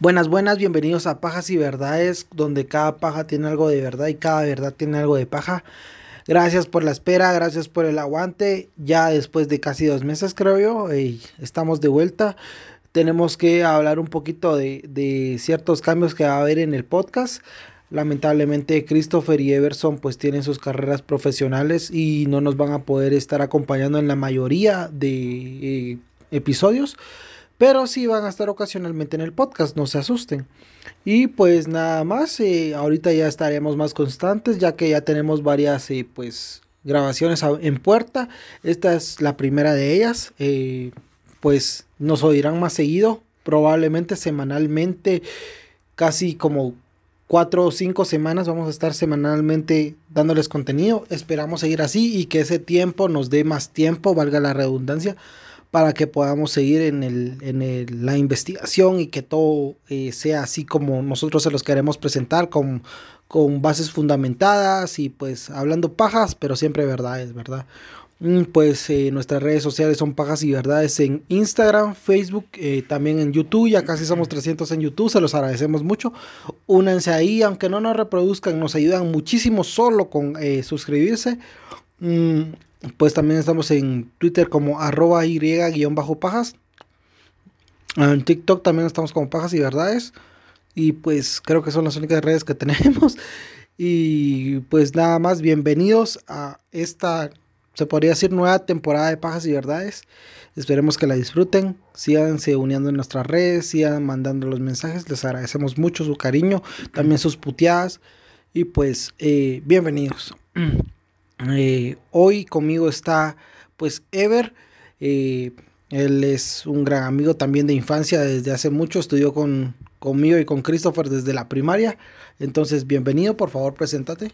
Buenas, buenas, bienvenidos a Pajas y Verdades, donde cada paja tiene algo de verdad y cada verdad tiene algo de paja. Gracias por la espera, gracias por el aguante. Ya después de casi dos meses, creo yo, estamos de vuelta. Tenemos que hablar un poquito de, de, ciertos cambios que va a haber en el podcast. Lamentablemente Christopher y Everson pues tienen sus carreras profesionales y no nos van a poder estar acompañando en la mayoría de eh, episodios pero sí van a estar ocasionalmente en el podcast, no se asusten. Y pues nada más, eh, ahorita ya estaremos más constantes, ya que ya tenemos varias eh, pues grabaciones en puerta. Esta es la primera de ellas. Eh, pues nos oirán más seguido, probablemente semanalmente, casi como cuatro o cinco semanas vamos a estar semanalmente dándoles contenido. Esperamos seguir así y que ese tiempo nos dé más tiempo, valga la redundancia, para que podamos seguir en, el, en el, la investigación y que todo eh, sea así como nosotros se los queremos presentar, con, con bases fundamentadas y pues hablando pajas, pero siempre verdades, ¿verdad? Mm, pues eh, nuestras redes sociales son Pajas y Verdades en Instagram, Facebook, eh, también en YouTube. Ya casi somos 300 en YouTube, se los agradecemos mucho. Únanse ahí, aunque no nos reproduzcan, nos ayudan muchísimo solo con suscribirse. Mm, pues también estamos en Twitter como arroba y-pajas. En TikTok también estamos como pajas y verdades. Y pues creo que son las únicas redes que tenemos. Y pues nada más, bienvenidos a esta, se podría decir, nueva temporada de pajas y verdades. Esperemos que la disfruten. Síganse uniendo en nuestras redes, sigan mandando los mensajes. Les agradecemos mucho su cariño, también sus puteadas. Y pues, eh, bienvenidos. Eh, hoy conmigo está pues Ever. Eh, él es un gran amigo también de infancia desde hace mucho. Estudió con, conmigo y con Christopher desde la primaria. Entonces, bienvenido, por favor, preséntate.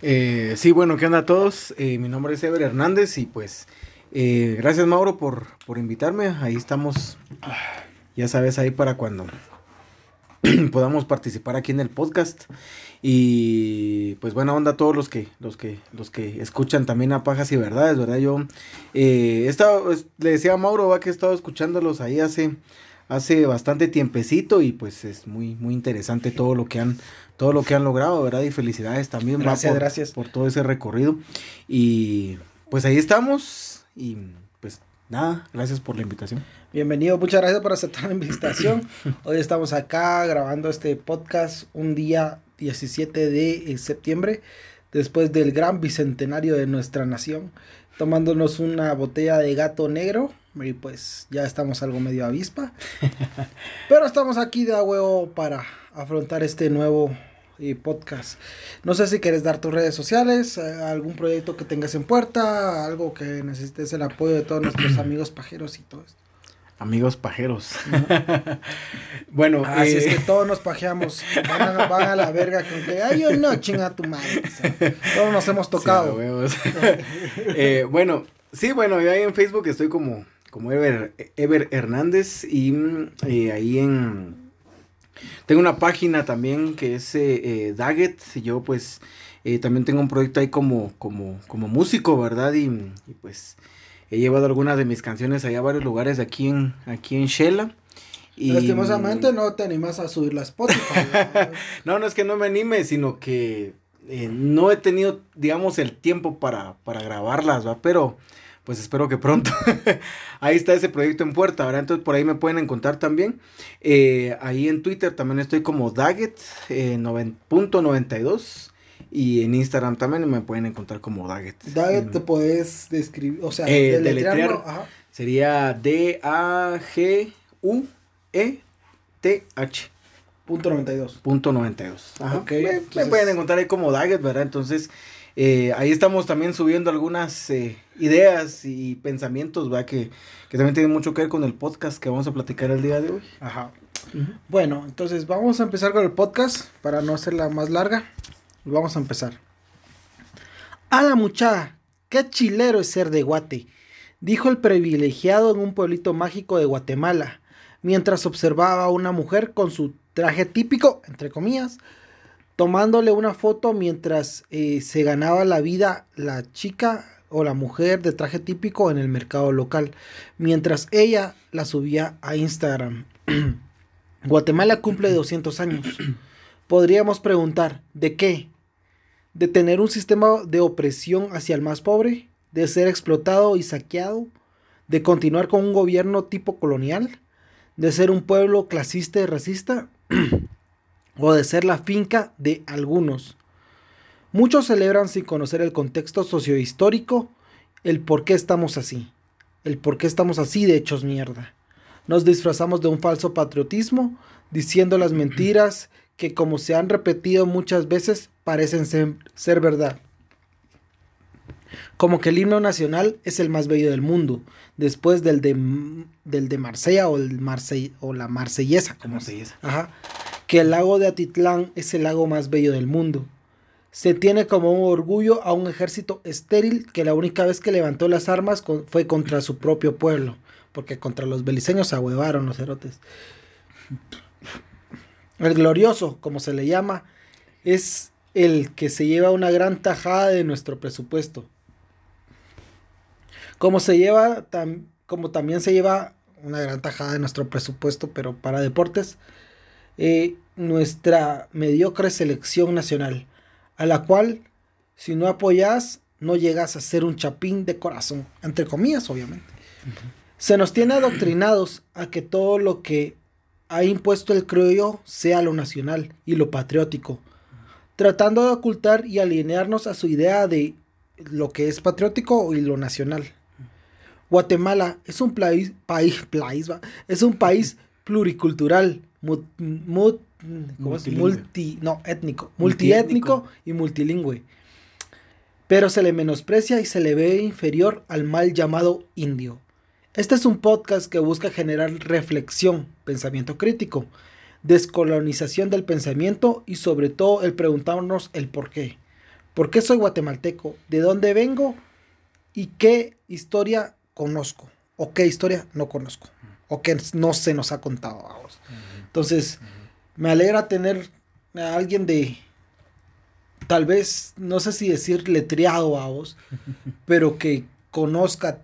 Eh, sí, bueno, ¿qué onda a todos? mi nombre es Ever Hernández y pues gracias Mauro por, por invitarme. Ahí estamos, ya sabes, ahí para cuando podamos participar aquí en el podcast. Y pues buena onda a todos los que, los que, los que escuchan también a Pajas y Verdades, ¿verdad? Yo eh, he estado, le decía a Mauro va que he estado escuchándolos ahí hace, hace bastante tiempecito y pues es muy, muy interesante todo lo que han, todo lo que han logrado, ¿verdad? Y felicidades también gracias, gracias. por todo ese recorrido. Y pues ahí estamos y nada, gracias por la invitación. Bienvenido, muchas gracias por aceptar la invitación. Hoy estamos acá grabando este podcast un día 17 de septiembre, después del gran bicentenario de nuestra nación, tomándonos una botella de gato negro. Y pues ya estamos algo medio avispa. Pero estamos aquí de a huevo para afrontar este nuevo eh, podcast. No sé si quieres dar tus redes sociales, eh, algún proyecto que tengas en puerta, algo que necesites el apoyo de todos nuestros amigos pajeros y todo esto. Amigos pajeros. bueno, así es que eh, todos nos pajeamos. Van a, la verga con que, ay, yo no, chinga tu madre. todos nos hemos tocado. Eh, bueno, sí, bueno, yo ahí en Facebook estoy como, como Ever, Ever Hernández y eh, ahí en... Tengo una página también que es eh, Daggett. Yo pues también tengo un proyecto ahí como, como, como músico, ¿verdad? y pues He llevado algunas de mis canciones allá a varios lugares aquí en, aquí en Shela. Y... Lastimosamente no te animas a subir las Spotify. no, no es que no me anime, sino que eh, no he tenido, digamos, el tiempo para, para grabarlas, ¿va? Pero pues espero que pronto. ahí está ese proyecto en puerta, ¿verdad? Entonces por ahí me pueden encontrar también. Eh, ahí en Twitter también estoy como Daggett eh, 9.92. Y en Instagram también me pueden encontrar como Daggett. Daggett te puedes describir, o sea, eh, deletrear, sería D-A-G-U-E-T-H. Punto 92. Punto 92. Ajá. Okay, me, pueden encontrar ahí como Daggett, ¿verdad? Entonces, eh, ahí estamos también subiendo algunas eh, ideas y pensamientos, ¿verdad? Que, que también tienen mucho que ver con el podcast que vamos a platicar el día de hoy. Ajá. Bueno, entonces vamos a empezar con el podcast para no hacerla más larga. Vamos a empezar. A la muchacha, qué chilero es ser de Guate, dijo el privilegiado en un pueblito mágico de Guatemala, mientras observaba a una mujer con su traje típico, entre comillas, tomándole una foto mientras eh, se ganaba la vida la chica o la mujer de traje típico en el mercado local, mientras ella la subía a Instagram. Guatemala cumple 200 años. Podríamos preguntar, ¿de qué? ¿De tener un sistema de opresión hacia el más pobre? ¿De ser explotado y saqueado? ¿De continuar con un gobierno tipo colonial? ¿De ser un pueblo clasista y racista? ¿O de ser la finca de algunos? Muchos celebran sin conocer el contexto sociohistórico el por qué estamos así. El por qué estamos así de hechos mierda. Nos disfrazamos de un falso patriotismo, diciendo las mentiras que como se han repetido muchas veces parecen ser, verdad. Como que el himno nacional es el más bello del mundo, después del de, del de Marsella o, el o la Marsellesa. Como Marsellesa. Ajá. Que el lago de Atitlán es el lago más bello del mundo. Se tiene como un orgullo a un ejército estéril que la única vez que levantó las armas fue contra su propio pueblo, porque contra los beliceños ahuevaron los cerotes. El glorioso, como se le llama, es el que se lleva una gran tajada de nuestro presupuesto. Como se lleva, como también se lleva una gran tajada de nuestro presupuesto, pero para deportes, eh, nuestra mediocre selección nacional, a la cual, si no apoyas, no llegas a ser un chapín de corazón, entre comillas, obviamente. Se nos tiene adoctrinados a que todo lo que ha impuesto el criollo sea lo nacional y lo patriótico, tratando de ocultar y alinearnos a su idea de lo que es patriótico y lo nacional. Guatemala es un país, país, es un país pluricultural, multi, no, étnico, multiétnico y multilingüe. Pero se le menosprecia y se le ve inferior al mal llamado indio. Este es un podcast que busca generar reflexión, pensamiento crítico, descolonización del pensamiento y sobre todo el preguntarnos el por qué. ¿Por qué soy guatemalteco? ¿De dónde vengo? ¿Y qué historia conozco? ¿O qué historia no conozco? ¿O qué no se nos ha contado a vos? Entonces, me alegra tener a alguien de, tal vez, no sé si decir letreado a vos, pero que conozca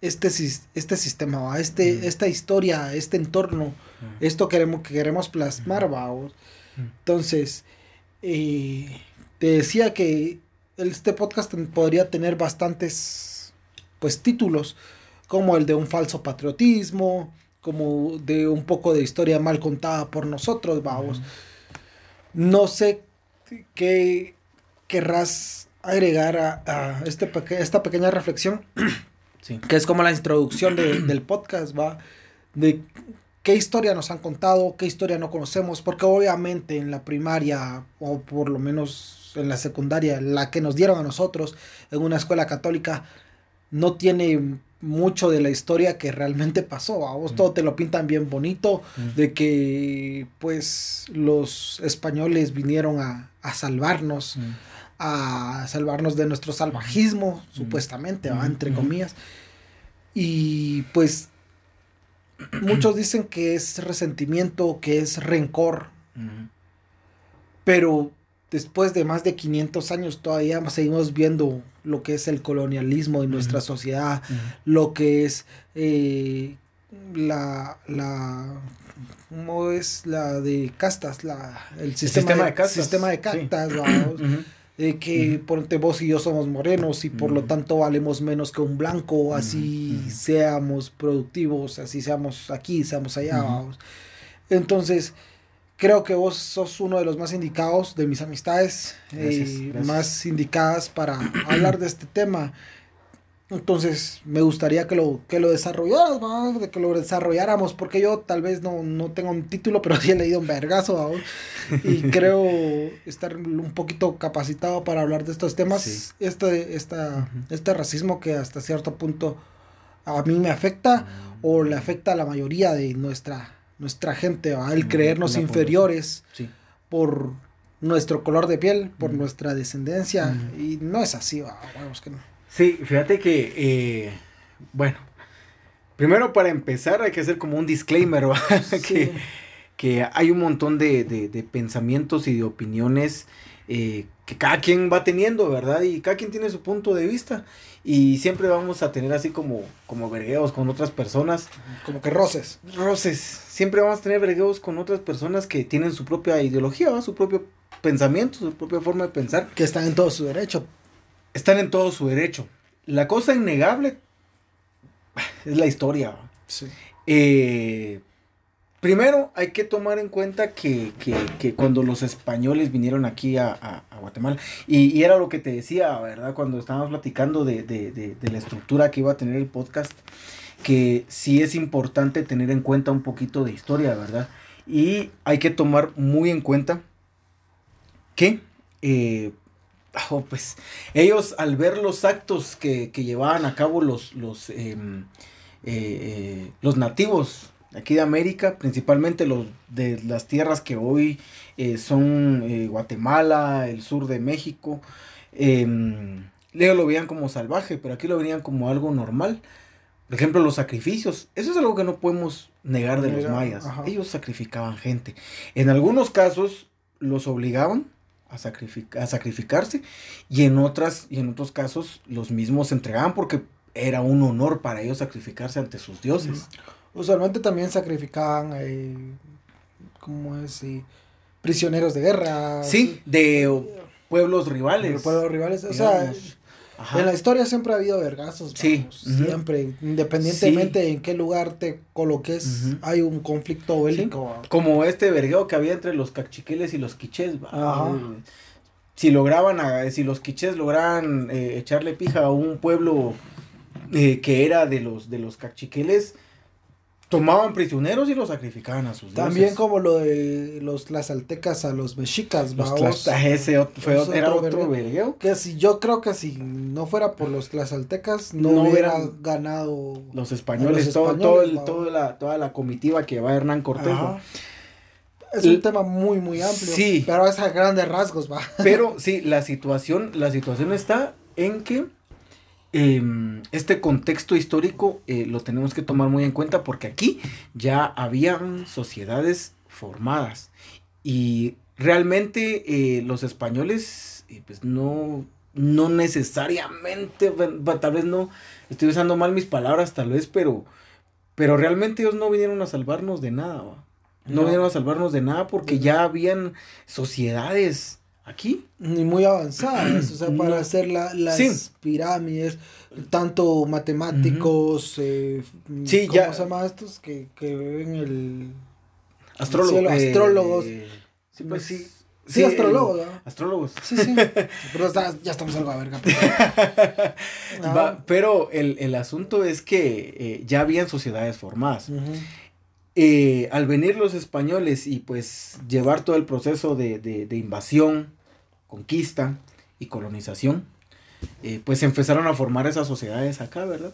este, este sistema, este, esta historia, este entorno, esto queremos, que queremos plasmar, vamos. Entonces, eh, te decía que este podcast podría tener bastantes pues títulos, como el de un falso patriotismo, como de un poco de historia mal contada por nosotros, vamos. No sé qué querrás agregar a, a este, esta pequeña reflexión que es como la introducción del podcast, ¿va? De qué historia nos han contado, qué historia no conocemos, porque obviamente en la primaria, o por lo menos en la secundaria, la que nos dieron a nosotros en una escuela católica, no tiene mucho de la historia que realmente pasó. A vos mm. todo te lo pintan bien bonito, mm. de que pues los españoles vinieron a, a salvarnos. Mm a salvarnos de nuestro salvajismo, supuestamente, entre comillas. Y pues muchos dicen que es resentimiento, que es rencor, pero después de más de 500 años todavía seguimos viendo lo que es el colonialismo en nuestra sociedad, lo que es eh, la, la, ¿cómo es? La de castas, la, el, sistema, de, castas. Sistema de castas, de que por vos y yo somos morenos y por lo tanto valemos menos que un blanco, así seamos productivos, así seamos aquí, seamos allá. Entonces, creo que vos sos uno de los más indicados de mis amistades, eh, más indicadas para hablar de este tema. Entonces me gustaría que lo, que lo desarrollaras, que lo desarrolláramos, porque yo tal vez no, no tengo un título, pero sí he leído un vergazo y creo estar un poquito capacitado para hablar de estos temas. Este, esta, este racismo que hasta cierto punto a mí me afecta o le afecta a la mayoría de nuestra, nuestra gente, el creernos inferiores por nuestro color de piel, por nuestra descendencia, y no es así, vamos que no. Sí, fíjate que, eh, bueno, primero para empezar hay que hacer como un disclaimer, que, que hay un montón de, de, pensamientos y de opiniones eh, que cada quien va teniendo, ¿verdad? Y cada quien tiene su punto de vista. Y siempre vamos a tener así como, como vergueos con otras personas. Como que roces. Roces. Siempre vamos a tener vergueos con otras personas que tienen su propia ideología, su propio pensamiento, su propia forma de pensar. Que están en todo su derecho. Están en todo su derecho. La cosa innegable es la historia. Sí. Eh, Primero, hay que tomar en cuenta que, cuando los españoles vinieron aquí a, Guatemala, y, era lo que te decía, ¿verdad? Cuando estábamos platicando de, la estructura que iba a tener el podcast, que sí es importante tener en cuenta un poquito de historia, ¿verdad? Y hay que tomar muy en cuenta que, eh, oh, pues, ellos al ver los actos que, llevaban a cabo los, los, em, eh, eh, los nativos, aquí de América, principalmente los de las tierras que hoy eh, son eh, Guatemala, el sur de México. Eh, ellos lo veían como salvaje, pero aquí lo veían como algo normal. Por ejemplo, los sacrificios. Eso es algo que no podemos negar de los mayas. Ellos sacrificaban gente. En algunos casos los obligaban a, a sacrificarse y en, otras, y en otros casos los mismos se entregaban porque era un honor para ellos sacrificarse ante sus dioses. Usualmente también sacrificaban, eh, ¿cómo es? prisioneros de guerra. Sí, de pueblos rivales. De pueblos rivales. O sea, en la historia siempre ha habido vergazos. Sí. Siempre, independientemente en qué lugar te coloques, hay un conflicto bélico. Como este vergueo que había entre los cachiqueles y los quichés. Si lograban, si los quichés lograban eh, echarle pija a un pueblo eh, que era de los, de los cachiqueles, tomaban prisioneros y los sacrificaban a sus También como lo de los tlaxaltecas a los mexicas, los ese fue, era otro vergueo. Que si yo creo que si no fuera por los tlaxaltecas no, hubiera ganado los españoles, todo, todo la, toda la comitiva que va Hernán Cortés. Es un tema muy muy amplio, sí. pero es a grandes rasgos, va. Pero sí, la situación la situación está en que Em, este contexto histórico eh, lo tenemos que tomar muy en cuenta porque aquí ya habían sociedades formadas y realmente eh, los españoles eh, pues no, no necesariamente, tal vez no, estoy usando mal mis palabras tal vez, pero, pero realmente ellos no vinieron a salvarnos de nada, no, vinieron a salvarnos de nada porque ya habían sociedades aquí. Ni muy avanzadas, o sea, para hacer las pirámides, tanto matemáticos, eh, ¿cómo se llama estos que, que ven el Astrólogo, eh, astrólogos? sí, pues sí. Sí, astrólogos. Astrólogos. Sí, sí. Pero ya estamos algo a verga. pero el, asunto es que eh, ya habían sociedades formadas. al venir los españoles y pues llevar todo el proceso de, de invasión, conquista y colonización, eh, pues empezaron a formar esas sociedades acá, ¿verdad?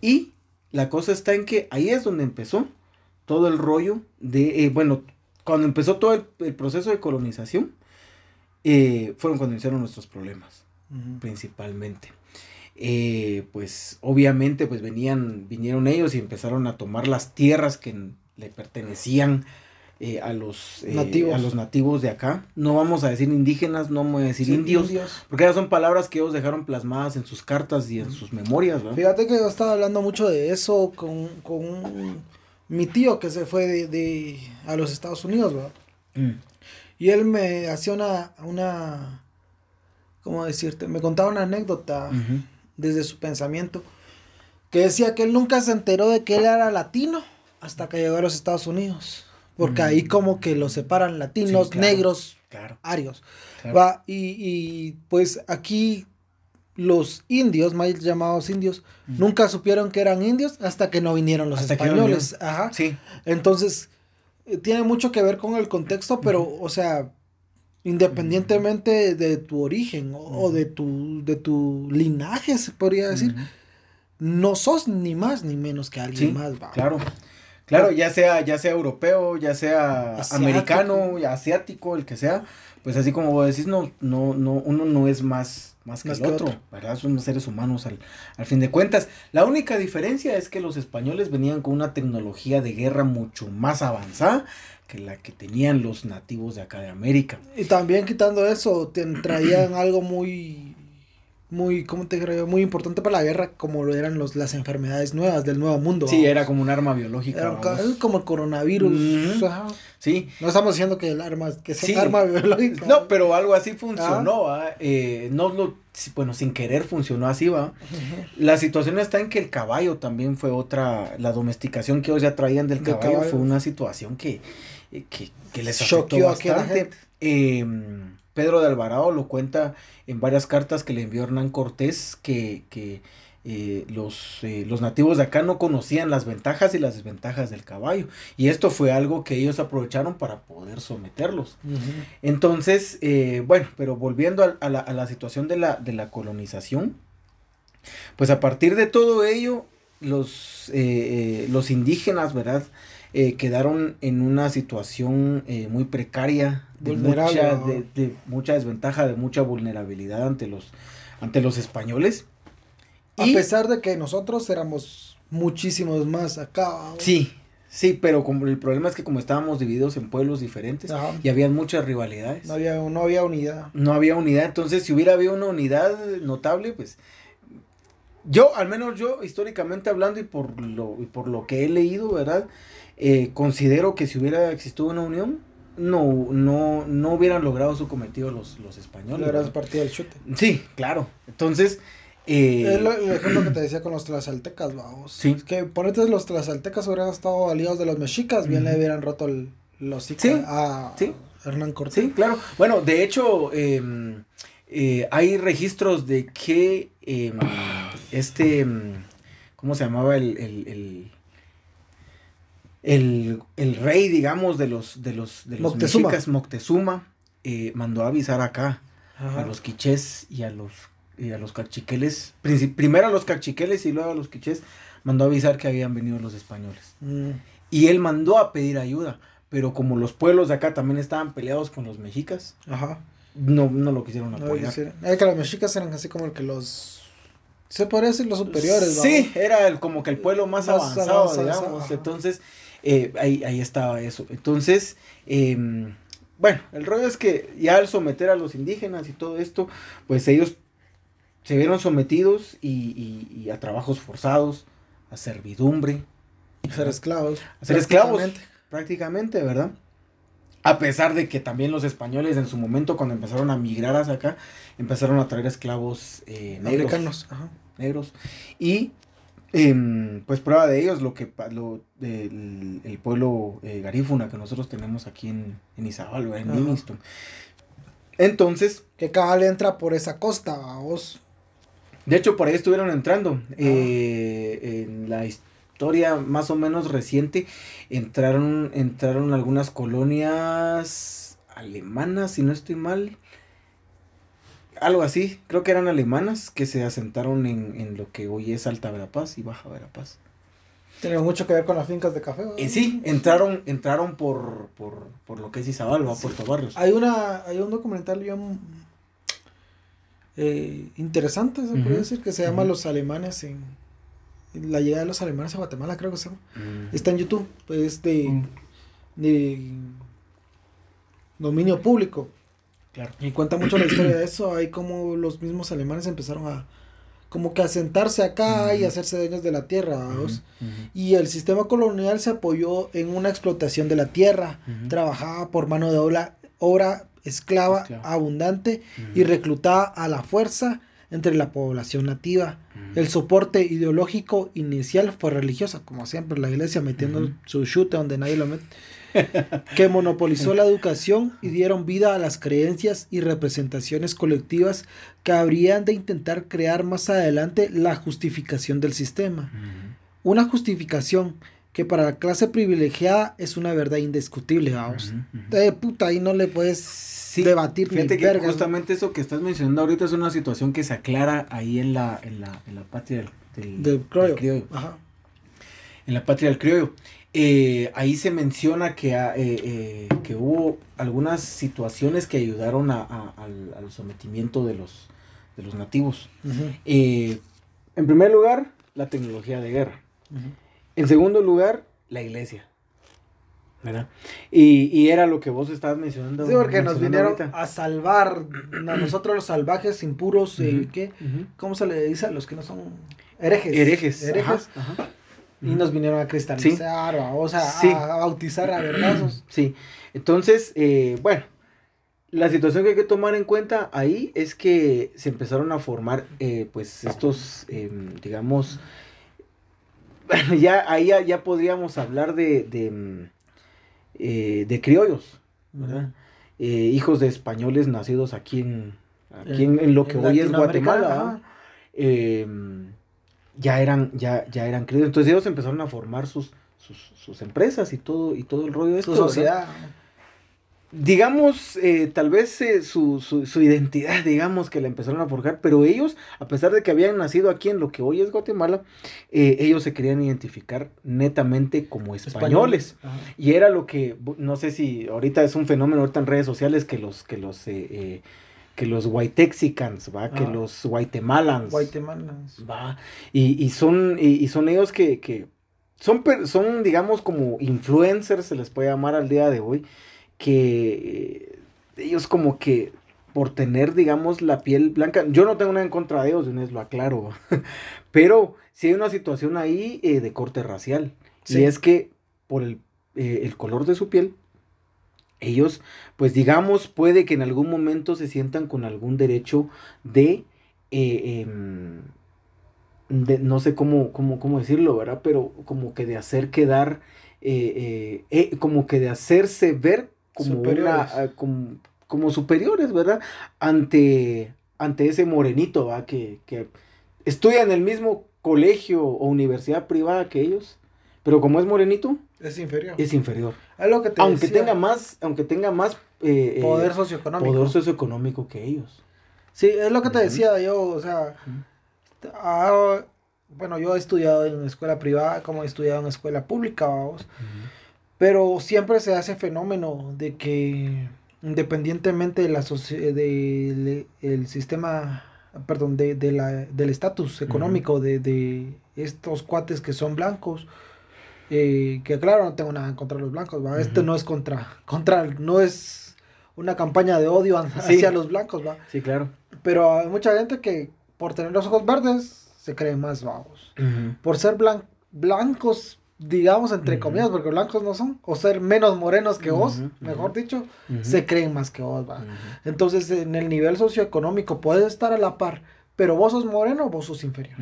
Y la cosa está en que ahí es donde empezó todo el rollo de, eh, bueno, cuando empezó todo el, proceso de colonización, eh, fueron cuando iniciaron nuestros problemas, principalmente. pues obviamente pues venían, vinieron ellos y empezaron a tomar las tierras que le pertenecían eh, a, los, eh, nativos. a los nativos de acá. No vamos a decir indígenas, no vamos a decir indios, porque esas son palabras que ellos dejaron plasmadas en sus cartas y en sus memorias. Fíjate que yo estaba hablando mucho de eso con, con mi tío que se fue de, a los Estados Unidos, mm. Y él me hacía una, una, ¿cómo decirte? Me contaba una anécdota desde su pensamiento, que decía que él nunca se enteró de que él era latino hasta que llegó a los Estados Unidos porque ahí como que los separan latinos, negros, arios. Va, y, pues aquí los indios, más llamados indios, nunca supieron que eran indios hasta que no vinieron los españoles. Ajá. Sí. Entonces, eh, tiene mucho que ver con el contexto, pero, o sea, independientemente de tu origen o, de tu de tu linaje, se podría decir, no sos ni más ni menos que alguien más. Claro. Claro, ya sea, ya sea europeo, ya sea americano, asiático, el que sea, pues así como vos decís, no, no, no, uno no es más, más que el otro, ¿verdad? Son seres humanos al, al fin de cuentas. La única diferencia es que los españoles venían con una tecnología de guerra mucho más avanzada que la que tenían los nativos de acá de América. Y también quitando eso, traían algo muy muy, ¿cómo te creo? Muy importante para la guerra, como lo eran los, las enfermedades nuevas del nuevo mundo. Sí, era como un arma biológica. como el coronavirus. Sí. No estamos diciendo que el arma, que sea arma biológica. No, pero algo así funcionó, ah. eh, no lo, bueno, sin querer funcionó así, va. La situación está en que el caballo también fue otra, la domesticación que ellos ya traían del caballo, fue una situación que, que, que les afectó bastante. Eh, Pedro de Alvarado lo cuenta en varias cartas que le envió Hernán Cortés que, que eh, los, eh, los nativos de acá no conocían las ventajas y las desventajas del caballo. Y esto fue algo que ellos aprovecharon para poder someterlos. Entonces, eh, bueno, pero volviendo a, la, a, la, situación de la, de la colonización, pues a partir de todo ello, los, los indígenas, ¿verdad? Quedaron en una situación muy precaria, de mucha, de, mucha desventaja, de mucha vulnerabilidad ante los, ante los españoles. A pesar de que nosotros éramos muchísimos más acá. Sí, sí, pero como el problema es que como estábamos divididos en pueblos diferentes y había muchas rivalidades. No había, no había unidad. No había unidad, entonces si hubiera habido una unidad notable, pues yo, al menos yo, históricamente hablando y por lo, y por lo que he leído, ¿verdad? Eh, considero que si hubiera existido una unión, no, no, no hubieran logrado su cometido los, los españoles. Partido del chute. Sí, claro. Entonces. Eh, el, ejemplo que te decía con los tlaxaltecas, vamos. Sí. que ponete los tlaxaltecas hubieran estado aliados de los mexicas, bien le hubieran roto el, los sí, a Hernán Cortés. Sí, claro. Bueno, de hecho, em, eh, hay registros de que em, este. Em, ¿Cómo se llamaba el el, rey, digamos, de los, de los, de los Moctezuma, mexicas, Moctezuma eh, mandó a avisar acá a los quichés y a los, y a los cachiqueles, primero a los cachiqueles y luego a los quichés, mandó a avisar que habían venido los españoles. Mm. Y él mandó a pedir ayuda, pero como los pueblos de acá también estaban peleados con los mexicas, No, no lo quisieron apoyar. que los mexicas eran así como el que los se podría decir los superiores, Sí, era el, como que el pueblo más, avanzado, digamos. Entonces, eh, ahí, ahí estaba eso. Entonces, em, bueno, el rollo es que ya al someter a los indígenas y todo esto, pues ellos se vieron sometidos y, a trabajos forzados, a servidumbre. A ser esclavos. A ser esclavos, prácticamente, ¿verdad? A pesar de que también los españoles en su momento, cuando empezaron a migrar hacia acá, empezaron a traer esclavos eh, negros. Negros. Y Em, pues prueba de ellos lo que lo, el, el pueblo eh, garífuna que nosotros tenemos aquí en, en Izabal, en Livingston. Entonces. Que cabal entra por esa costa, vos. De hecho, por ahí estuvieron entrando. Eh, en la historia más o menos reciente entraron, entraron algunas colonias alemanas, si no estoy mal algo así, creo que eran alemanas que se asentaron en, en lo que hoy es Alta Verapaz y Baja Verapaz. Tiene mucho que ver con las fincas de café. Eh, sí, entraron, entraron por, por, por lo que es Izabal, a Puerto Barrios. Hay una, hay un documental bien eh, interesante, se puede decir, que se llama Los alemanes en la llegada de los alemanes a Guatemala, creo que se llama. Mm. Está en YouTube, pues de, mm. de dominio público. Y cuenta mucho la historia de eso, hay como los mismos alemanes empezaron a como que asentarse acá y hacerse dueños de la tierra, Y el sistema colonial se apoyó en una explotación de la tierra, trabajaba por mano de obra, obra esclava, abundante y reclutada a la fuerza entre la población nativa. El soporte ideológico inicial fue religiosa, como siempre la iglesia metiendo su chute donde nadie lo mete que monopolizó la educación y dieron vida a las creencias y representaciones colectivas que habrían de intentar crear más adelante la justificación del sistema. Una justificación que para la clase privilegiada es una verdad indiscutible, vamos. De puta, ahí no le puedes debatir. Fíjate que justamente eso que estás mencionando ahorita es una situación que se aclara ahí en la, en la, patria del, criollo. En la patria del criollo. Eh, ahí se menciona que, ah, eh, eh, que hubo algunas situaciones que ayudaron a, a- al, al sometimiento de los, de los nativos. En primer lugar, la tecnología de guerra. En segundo lugar, la iglesia. ¿Verdad? Y, y era lo que vos estabas mencionando. Sí, porque nos vinieron ahorita. a salvar a nosotros los salvajes, impuros, Ujú, ¿qué? ¿Cómo se le dice a los que no son herejes? Herejes. Herejes. ajá, ajá. Y nos vinieron a cristalizar, o sea, Sí. a bautizar a vergazos. Sí, entonces, eh, bueno, la situación que hay que tomar en cuenta ahí es que se empezaron a formar, eh, pues, estos, em, digamos, bueno, ya ahí ya, ya podríamos hablar de, de, mm, eh, de criollos, ¿verdad? Eh, hijos de españoles nacidos aquí en, aquí en, en lo que hoy es Guatemala. Em, ya eran, ya, ya eran criollos, entonces ellos empezaron a formar sus, sus, sus empresas y todo, y todo el rollo de Su esto, ¿verdad? sociedad. digamos, eh, tal vez eh, su, su, su identidad, digamos, que la empezaron a forjar, pero ellos, a pesar de que habían nacido aquí en lo que hoy es Guatemala, eh, ellos se querían identificar netamente como españoles. Y era lo que, no sé si ahorita es un fenómeno ahorita en redes sociales que los, que los, que los whitexicans, va, que Ajá. los guatemalans, Guatemalas. va, y, y son, y, y son ellos que, que son, son, digamos, como influencers, se les puede llamar al día de hoy, que eh, ellos como que por tener, digamos, la piel blanca, yo no tengo nada en contra de ellos, de una vez lo aclaro, pero sí hay una situación ahí eh, de corte racial, Sí. y es que por el, eh, el color de su piel, ellos, pues digamos, puede que en algún momento se sientan con algún derecho de, eh, em, de- no sé cómo, cómo, cómo decirlo, ¿verdad? Pero como que de hacer quedar, eh, eh, eh, como que de hacerse ver como Superiores. una, ah, como, como superiores, ¿verdad? Ante, ante ese morenito, ¿va? Que, que estudia en el mismo colegio o universidad privada que ellos, pero como es morenito, Es inferior. es inferior. Es lo que te Aunque decía, tenga más, aunque tenga más eh, eh, poder socioeconómico. poder socioeconómico que ellos. Sí, es lo que te decía yo, o sea, ah, bueno, yo he estudiado en escuela privada como he estudiado en escuela pública, vamos, pero siempre se hace fenómeno de que independientemente de la soci- de- el sistema, perdón, de, de la, del estatus económico de, de estos cuates que son blancos, eh, que claro, no tengo nada en contra de los blancos, ¿va? Este no es contra, contra, no es una campaña de odio hacia los blancos, ¿va? Sí, claro. Pero hay mucha gente que por tener los ojos verdes se creen más vagos. Por ser blan- blancos, digamos entre comillas, porque blancos no son, o ser menos morenos que vos, mejor dicho, se creen más que vos, va. Entonces, en el nivel socioeconómico puedes estar a la par, pero vos sos moreno, vos sos inferior.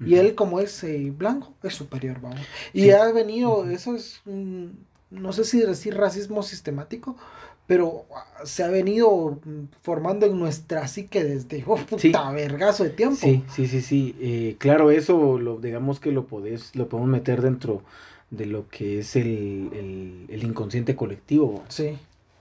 Y él, como es eh, blanco, es superior, vamos. Y Sí. ha venido, eso es, un- no sé si decir racismo sistemático, pero ah, se ha venido mm, formando en nuestra psique desde, oh, puta Sí. vergazo de tiempo. Sí, sí, sí, sí. Eh, claro, eso lo, digamos que lo podés, lo podemos meter dentro de lo que es el, el, el inconsciente colectivo, Sí.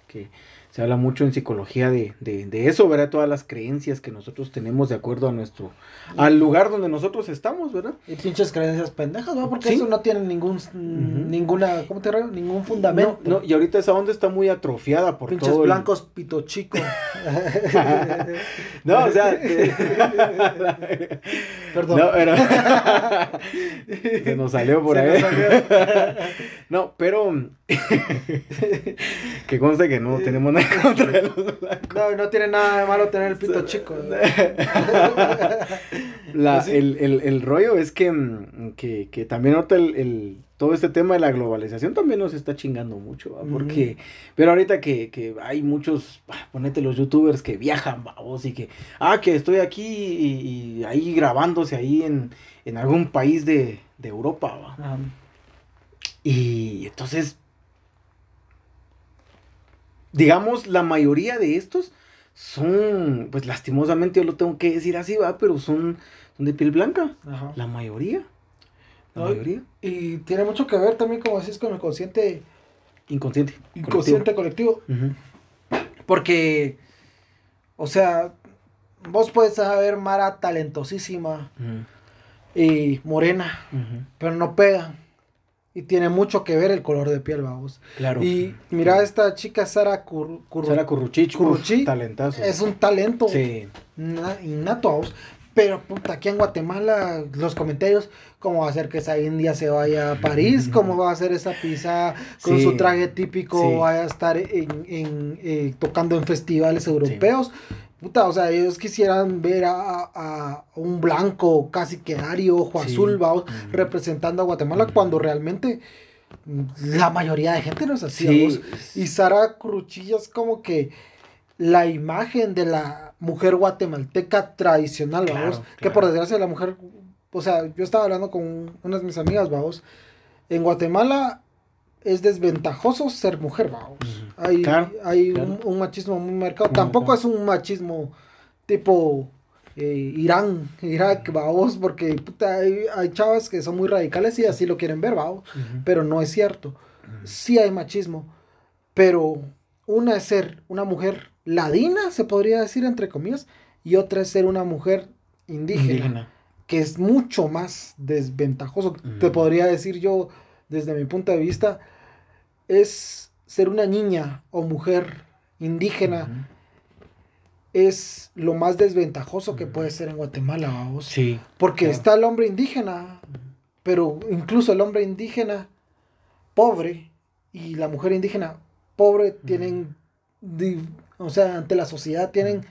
que se habla mucho en psicología de, de, de eso, ¿verdad? Todas las creencias que nosotros tenemos de acuerdo a nuestro, al lugar donde nosotros estamos, ¿verdad? Y pinches creencias pendejas, ¿no? Porque Sí. eso no tiene ningún, ninguna, ¿cómo te digo? Ningún fundamento. No, no, y ahorita esa onda está muy atrofiada por pinches todo el- blancos pito chico. No, o sea, Perdón. No, pero se nos salió por Se ahí. salió. No, pero que conste que no tenemos nada contra. No, no tiene nada de malo tener el pito chico. La- Pues el, el- el rollo es que, mm, que, que también ahorita el, el- todo este tema de la globalización también nos está chingando mucho, porque, pero ahorita que, que hay muchos, ah, ponete los youtubers que viajan, vamos, y que, ah, que estoy aquí y, y ahí grabándose ahí en, en algún país de, de Europa. Y entonces, digamos, la mayoría de estos son, pues lastimosamente yo lo tengo que decir así, va, pero son, son de piel blanca. Ajá. La mayoría. La No, mayoría. Y tiene mucho que ver también, como decís, con el consciente, Inconsciente. inconsciente colectivo. colectivo. Porque, o sea, vos puedes saber Mara talentosísima y morena, pero no pega. Y tiene mucho que ver el color de piel, vamos. Claro. Y mira, esta chica Sara Cur, Sara Curruchich, Curruchi uf, talentazo. es un talento Sí. na- innato, vamos. Pero puta, aquí en Guatemala, los comentarios, ¿cómo va a ser que esa india se vaya a París? ¿Cómo va a ser esa pizza con Sí. su traje típico? Sí. Vaya a estar en, en, eh, tocando en festivales europeos. Puta, o sea, ellos quisieran ver a, a un blanco casi que ario, ojo Sí. azul, Ujú. representando a Guatemala, Ujú. cuando realmente mm, la mayoría de gente no es así. Sí. Y Sara Cruchilla es como que la imagen de la mujer guatemalteca tradicional, Claro, vamos. Que por desgracia la mujer, o sea, yo estaba hablando con unas de mis amigas, vamos. En Guatemala es desventajoso ser mujer, vamos. Hay, Claro, hay claro. Un, un machismo muy marcado. Muy Tampoco marcado. es un machismo tipo eh, Irán, Irak, vamos, porque puta, hay, hay chavas que son muy radicales y así lo quieren ver, vamos. Ujú. Pero no es cierto. Sí hay machismo, pero una es ser una mujer ladina, se podría decir entre comillas, y otra es ser una mujer indígena, Indígena. que es mucho más desventajoso. Te podría decir yo, desde mi punto de vista, es ser una niña o mujer indígena, es lo más desventajoso que puede ser en Guatemala, vamos. Sí. Porque claro. está el hombre indígena, pero incluso el hombre indígena pobre y la mujer indígena pobre tienen, o sea, ante la sociedad tienen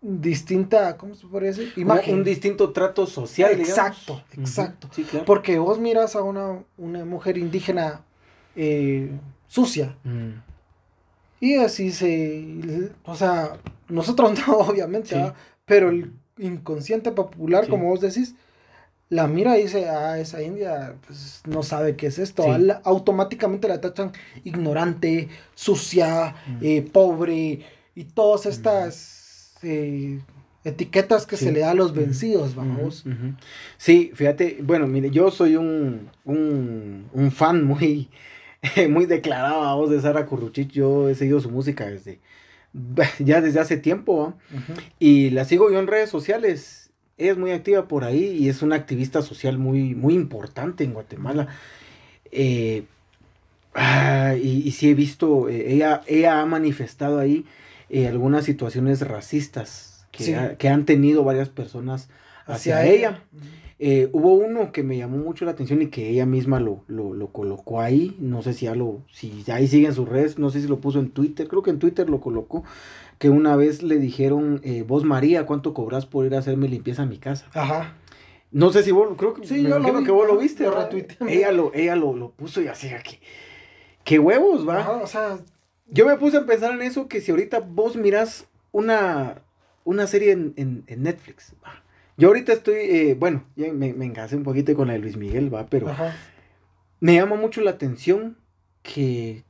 distinta, ¿cómo se podría decir? Imagen. Un distinto trato social, digamos. Exacto, exacto. Sí, claro. Porque vos miras a una, una mujer indígena eh, sucia Mm. y así se, o sea, nosotros no, obviamente, pero el inconsciente popular, Sí. como vos decís, la mira y dice, ah, esa india pues, no sabe qué es esto. Sí. Automáticamente la tachan ignorante, sucia, Mm. eh, pobre y todas estas eh, etiquetas que Sí. se le da a los vencidos, vamos. Sí, fíjate, bueno, mire, yo soy un, un, un fan muy, muy declarado a voz de Sara Curruchich. Yo he seguido su música desde ya desde hace tiempo y la sigo yo en redes sociales. Es muy activa por ahí y es una activista social muy, muy importante en Guatemala. Eh, ah, y, y sí he visto, eh, ella, ella ha manifestado ahí eh, algunas situaciones racistas que, Sí. ha- que han tenido varias personas hacia, ella. Eh, hubo uno que me llamó mucho la atención y que ella misma lo, lo, lo colocó ahí. No sé si ya lo, si ahí sigue en sus redes, no sé si lo puso en Twitter, creo que en Twitter lo colocó. Que una vez le dijeron, eh, vos María, ¿cuánto cobras por ir a hacerme limpieza a mi casa? Ajá. No sé si vos, creo que, Sí, yo lo vi, que vos lo viste, retuiteé. Ella lo, ella lo, lo puso y así, que, qué huevos, va. Ajá, o sea, Yo me puse a pensar en eso, que si ahorita vos mirás una, una serie en, en- en Netflix, va. Yo ahorita estoy, eh, bueno, ya me, me engasé un poquito con la de Luis Miguel, va, pero ajá. me llama mucho la atención que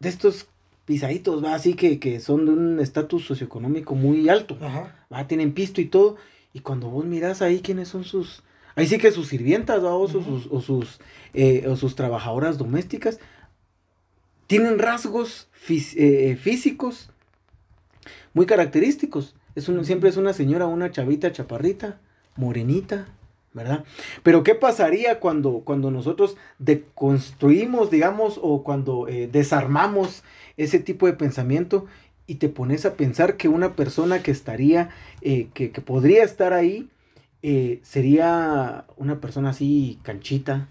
de estos pisaditos, va, así que, que son de un estatus socioeconómico muy alto, Ajá. va, tienen pisto y todo, y cuando vos mirás ahí quiénes son sus, ahí sí que sus sirvientas, va, o sus, o sus, eh, o sus trabajadoras domésticas, tienen rasgos fis- eh, físicos muy característicos. Es un- siempre es una señora, una chavita chaparrita, morenita, ¿verdad? Pero ¿qué pasaría cuando, cuando nosotros deconstruimos, digamos, o cuando eh, desarmamos ese tipo de pensamiento y te pones a pensar que una persona que estaría, eh, que, que podría estar ahí, eh, sería una persona así canchita,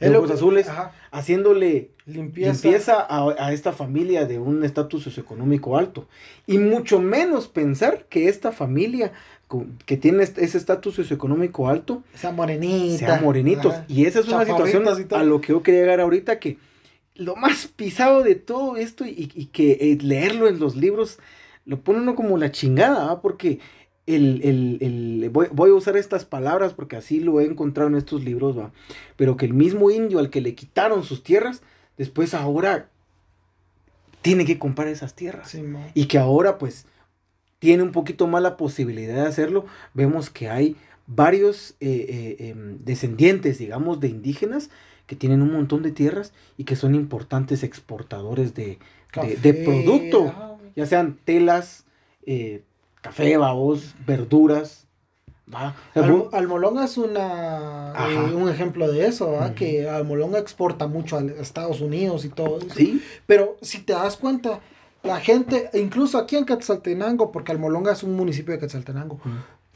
de ojos azules, ajá. haciéndole Limpieza. limpieza a, a esta familia de un estatus socioeconómico alto. Y mucho menos pensar que esta familia que tiene ese estatus socioeconómico alto Esa morenita. sea morenitos. Ajá. Y esa es una situación a lo que yo quería llegar ahorita, que lo más pisado de todo esto y, y que eh, leerlo en los libros lo pone uno como la chingada, ¿va? porque el, el- el- voy, voy a usar estas palabras porque así lo he encontrado en estos libros, ¿va? pero que el mismo indio al que le quitaron sus tierras, después ahora tiene que comprar esas tierras Sí, y que ahora pues tiene un poquito más la posibilidad de hacerlo, vemos que hay varios eh, eh, em, descendientes, digamos, de indígenas que tienen un montón de tierras y que son importantes exportadores de, de- producto, ya sean telas, eh, café, babos, verduras, Almolonga es una eh, un ejemplo de eso, ¿va? que Almolonga exporta mucho a Estados Unidos y todo eso. Sí. Pero si te das cuenta, la gente, incluso aquí en Quetzaltenango, porque Almolonga es un municipio de Quetzaltenango,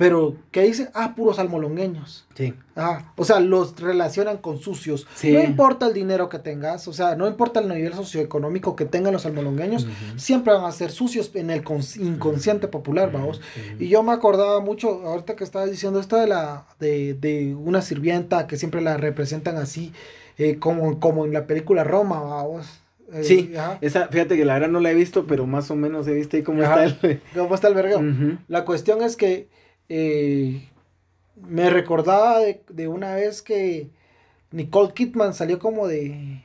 pero, ¿qué dice? Ah, puros almolongueños. Sí. Ah, o sea, los relacionan con sucios. Sí. No importa el dinero que tengas, o sea, no importa el nivel socioeconómico que tengan los almolongueños, siempre van a ser sucios en el inconsciente popular, vamos. Y yo me acordaba mucho, ahorita que estabas diciendo esto de la, de, de una sirvienta que siempre la representan así, eh, como, como en la película Roma, vamos. Eh, sí, esa, fíjate que la verdad no la he visto, pero más o menos he visto ahí cómo está el... ¿Cómo está el? La cuestión es que eh, me recordaba de, una vez que Nicole Kidman salió como de,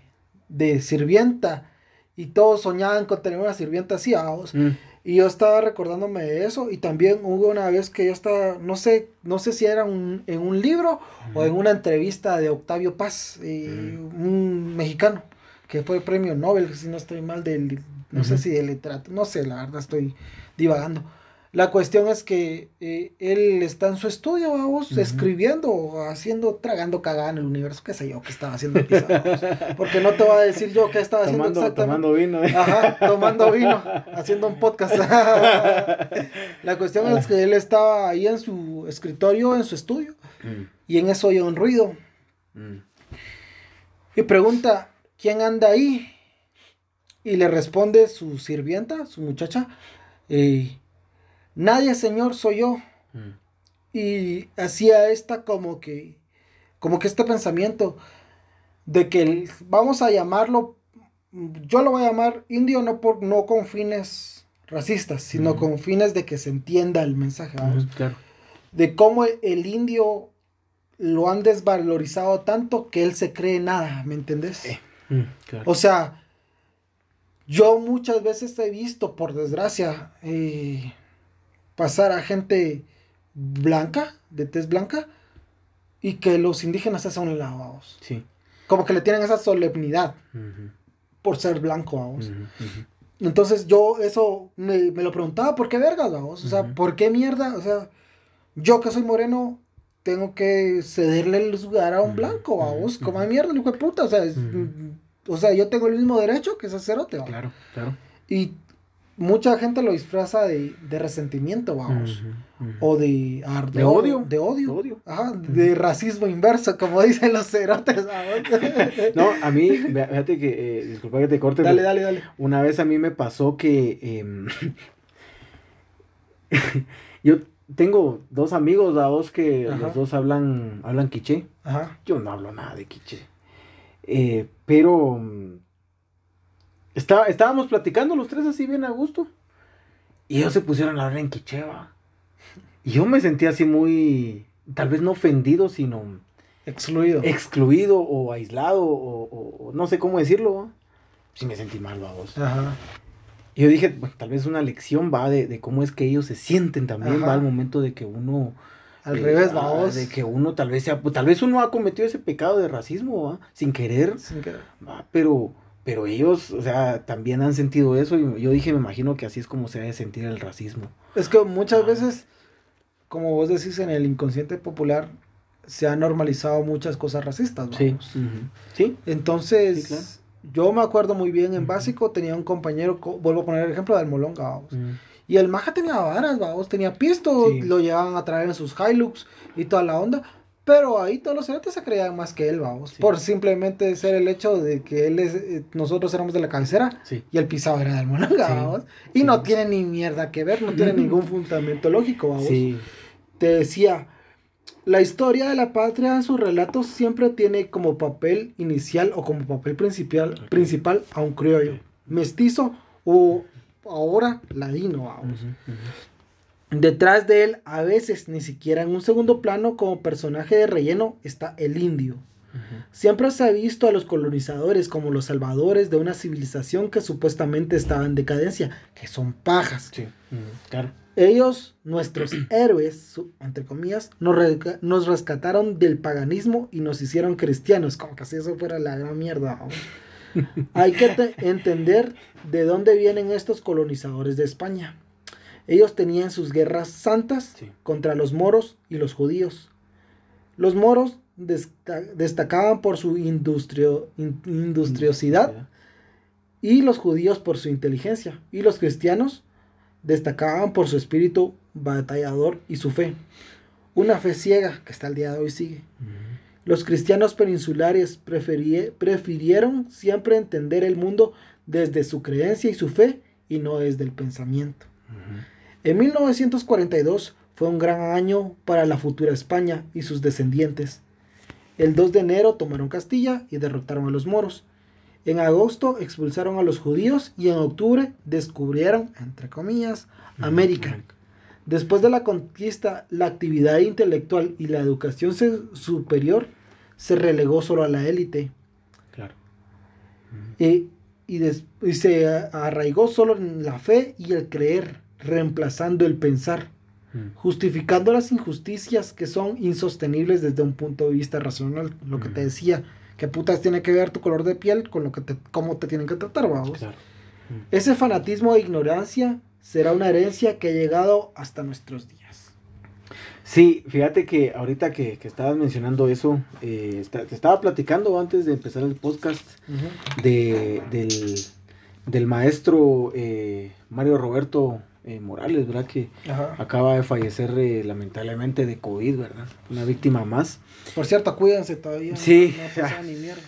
de sirvienta y todos soñaban con tener una sirvienta así, vamos. Mm. Y yo estaba recordándome de eso y también hubo una vez que yo estaba, no sé, no sé si era en un libro o en una entrevista de Octavio Paz, eh, mm. un mexicano que fue premio Nobel, si no estoy mal, del, no sé si de literatura, no sé, la verdad estoy divagando. La cuestión es que eh, él está en su estudio, vamos, escribiendo, haciendo, tragando cagada en el universo, qué sé yo, qué estaba haciendo Porque no te voy a decir yo qué estaba haciendo exactamente. Tomando vino. ¿eh? Ajá, tomando vino, haciendo un podcast. La cuestión es que él estaba ahí en su escritorio, en su estudio, mm. y en eso oye un ruido. Mm. Y pregunta, ¿quién anda ahí? Y le responde su sirvienta, su muchacha, eh, Nadie, Señor, soy yo. Mm. Y hacía esta como que, como que este pensamiento de que vamos a llamarlo, yo lo voy a llamar indio no, por, no con fines racistas, sino mm. con fines de que se entienda el mensaje, De cómo el indio lo han desvalorizado tanto que él se cree nada, ¿me entendés? Mm, o sea, yo muchas veces he visto, por desgracia, eh, pasar a gente blanca, de tez blanca, y que los indígenas se hacen lavados. Sí. Como que le tienen esa solemnidad por ser blanco, vamos. Entonces yo eso me, lo preguntaba, ¿por qué vergas, vamos? O sea, ¿por qué mierda? O sea, yo que soy moreno tengo que cederle el lugar a un blanco, vamos. Como de mierda, hijo de puta. O sea, o sea, yo tengo el mismo derecho que ese cerote, ¿vamos? Claro, claro. Y mucha gente lo disfraza de, resentimiento, vamos. O de, de, odio. De odio. Ajá, de racismo inverso, como dicen los cerotes. no, a mí, fíjate que, eh, disculpa que te corte. Dale, dale, dale. Una vez a mí me pasó que em, yo tengo dos amigos, vos que los dos hablan, hablan quiché. Ajá. Yo no hablo nada de quiché. Eh, pero estábamos platicando los tres así bien a gusto. Y ellos se pusieron a hablar en quicheva. Y yo me sentía así muy, tal vez no ofendido, sino... Excluido. Excluido o aislado o, no sé cómo decirlo. Sí me sentí mal, vamos. Ajá. Y yo dije, bueno, tal vez una lección va de, cómo es que ellos se sienten también, va al momento de que uno... Al revés, ah, vamos. De que uno tal vez sea, tal vez uno ha cometido ese pecado de racismo, ¿va? Sin querer. Sin querer. ¿va? Pero pero ellos, o sea, también han sentido eso y yo dije, me imagino que así es como se debe sentir el racismo. Es que muchas ah. veces, como vos decís, en el inconsciente popular se han normalizado muchas cosas racistas. Sí. sí. Entonces, yo me acuerdo muy bien, en básico tenía un compañero, vuelvo a poner el ejemplo del Molonga, vamos. Y el maja tenía varas, vamos, tenía pisto, lo llevaban a traer en sus Hilux y toda la onda. Pero ahí todos los cerotes se creían más que él, vamos. Por simplemente ser el hecho de que él es, eh, nosotros éramos de la cabecera y el pisado era del monanga, vamos. Y no tiene ni mierda que ver, no tiene ningún fundamento lógico, vamos. Te decía, la historia de la patria en sus relatos siempre tiene como papel inicial o como papel principal, principal a un criollo, mestizo o ahora ladino, vamos. Detrás de él, a veces ni siquiera en un segundo plano como personaje de relleno, está el indio. Siempre se ha visto a los colonizadores como los salvadores de una civilización que supuestamente estaba en decadencia, que son pajas. Ellos, nuestros héroes, entre comillas, nos, rescataron del paganismo y nos hicieron cristianos, como que si eso fuera la gran mierda. Hay que entender de dónde vienen estos colonizadores de España. Ellos tenían sus guerras santas Sí. contra los moros y los judíos. Los moros desta- destacaban por su industrio- in- industriosidad y los judíos por su inteligencia. Y los cristianos destacaban por su espíritu batallador y su fe. Una fe ciega que hasta el día de hoy sigue. Los cristianos peninsulares prefirieron siempre entender el mundo desde su creencia y su fe y no desde el pensamiento. En 1942 fue un gran año para la futura España y sus descendientes. El 2 de enero tomaron Castilla y derrotaron a los moros. En agosto expulsaron a los judíos y en octubre descubrieron, entre comillas, América. Después de la conquista, la actividad intelectual y la educación superior se relegó solo a la élite Claro. eh, y, des- y se arraigó solo en la fe y el creer, reemplazando el pensar, justificando las injusticias que son insostenibles desde un punto de vista racional. Lo que te decía, que putas tiene que ver tu color de piel con lo que te, cómo te tienen que tratar, vamos. Claro. Ese fanatismo e ignorancia será una herencia que ha llegado hasta nuestros días. Sí, fíjate que ahorita que, que estabas mencionando eso, eh, está- te estaba platicando antes de empezar el podcast de, del, del maestro eh, Mario Roberto eh, Morales, ¿verdad? Que Ajá. acaba de fallecer eh, lamentablemente de COVID, ¿verdad? Una víctima más. Por cierto, cuídense todavía. Sí. No pasado ni mierda.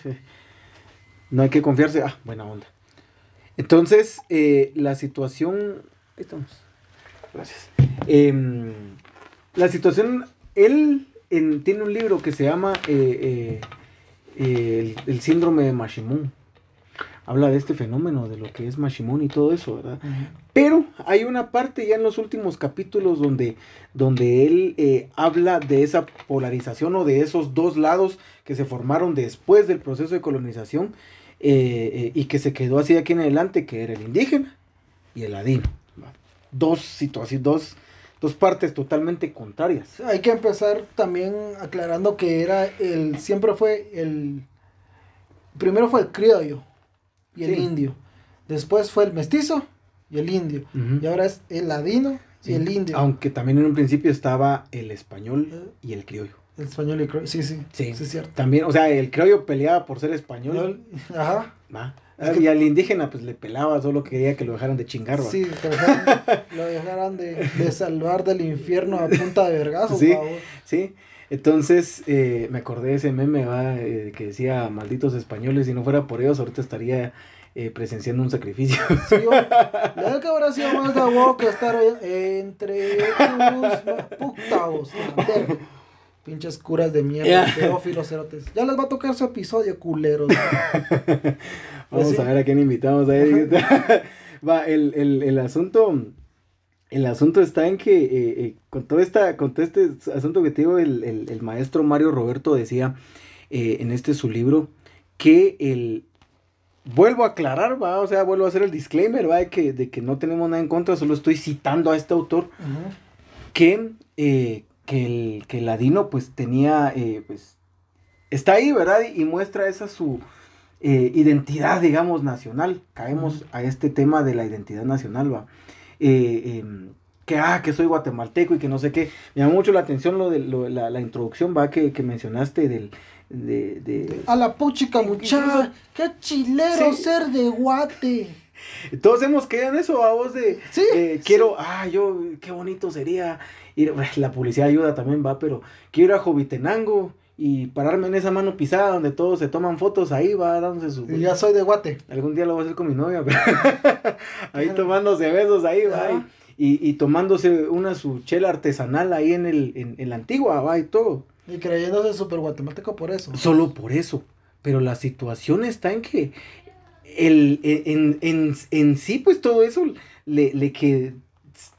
No hay que confiarse. Ah, buena onda. Entonces, eh, la situación... Ahí estamos. Gracias. Em, la situación... Él en- tiene un libro que se llama el, el síndrome de Mashimun. Habla de este fenómeno, de lo que es Mashimun y todo eso, ¿verdad? Pero hay una parte ya en los últimos capítulos donde, donde él eh, habla de esa polarización o de esos dos lados que se formaron después del proceso de colonización eh, eh, y que se quedó así de aquí en adelante, que era el indígena y el ladino. Dos situaciones, dos, dos partes totalmente contrarias. Hay que empezar también aclarando que era el, siempre fue el, primero fue el criollo y el indio, después fue el mestizo y el indio, y ahora es el ladino Sí. y el indio, Aunque también en un principio estaba el español y el criollo. el español y el criollo, sí, sí, Sí. sí es cierto. También, o sea, el criollo peleaba por ser español. Ajá, Va. Es que- Y al indígena pues le pelaba, solo quería que lo dejaran de chingar, va. sí, que lo dejaran, lo dejaran de, de salvar del infierno a punta de vergazos, Sí. Sí. Entonces eh, me acordé de ese meme va, eh, que decía malditos españoles, si no fuera por ellos ahorita estaría eh, presenciando un sacrificio. Sí, o- la verdad que habrá sido más de huevo que estar entre tus putados. la verga. Pinches curas de mierda, pedófilos, cerotes. Ya les va a tocar su episodio, culeros. Vamos sí. a ver a quién invitamos ahí. va, el, el, el asunto. El asunto está en que eh, eh, con todo esta, con todo este asunto que te digo, el, el- el maestro Mario Roberto decía eh, en este su libro que el vuelvo a aclarar, va, o sea, vuelvo a hacer el disclaimer, va, de que, de que no tenemos nada en contra, solo estoy citando a este autor que, que, el, que el ladino pues tenía, eh, pues, está ahí, ¿verdad? Y, y muestra esa su identidad, digamos, nacional. Caemos a este tema de la identidad nacional, ¿va? Eh, em, que, ah, que soy guatemalteco y que no sé qué. Me llamó mucho la atención lo de lo- la, la introducción, ¿va? Que, que mencionaste del... De, de- A la puchica muchacha, qué chilero Sí. ser de guate. Todos hemos quedado en eso, a vos de... Sí, eh, sí. quiero, ah, yo, qué bonito sería ir, la publicidad ayuda también, va, pero quiero ir a Jovitenango y pararme en esa mano pisada donde todos se toman fotos ahí, va, dándose su... Y ya soy de guate. Algún día lo voy a hacer con mi novia, pero ahí tomándose besos ahí, va, Ajá. y, y tomándose una su chela artesanal ahí en, el, en, en la antigua, va, y todo. Y creyéndose súper guatemalteco por eso. Solo por eso. Pero la situación está en que el, en, en, en sí, pues todo eso le, le que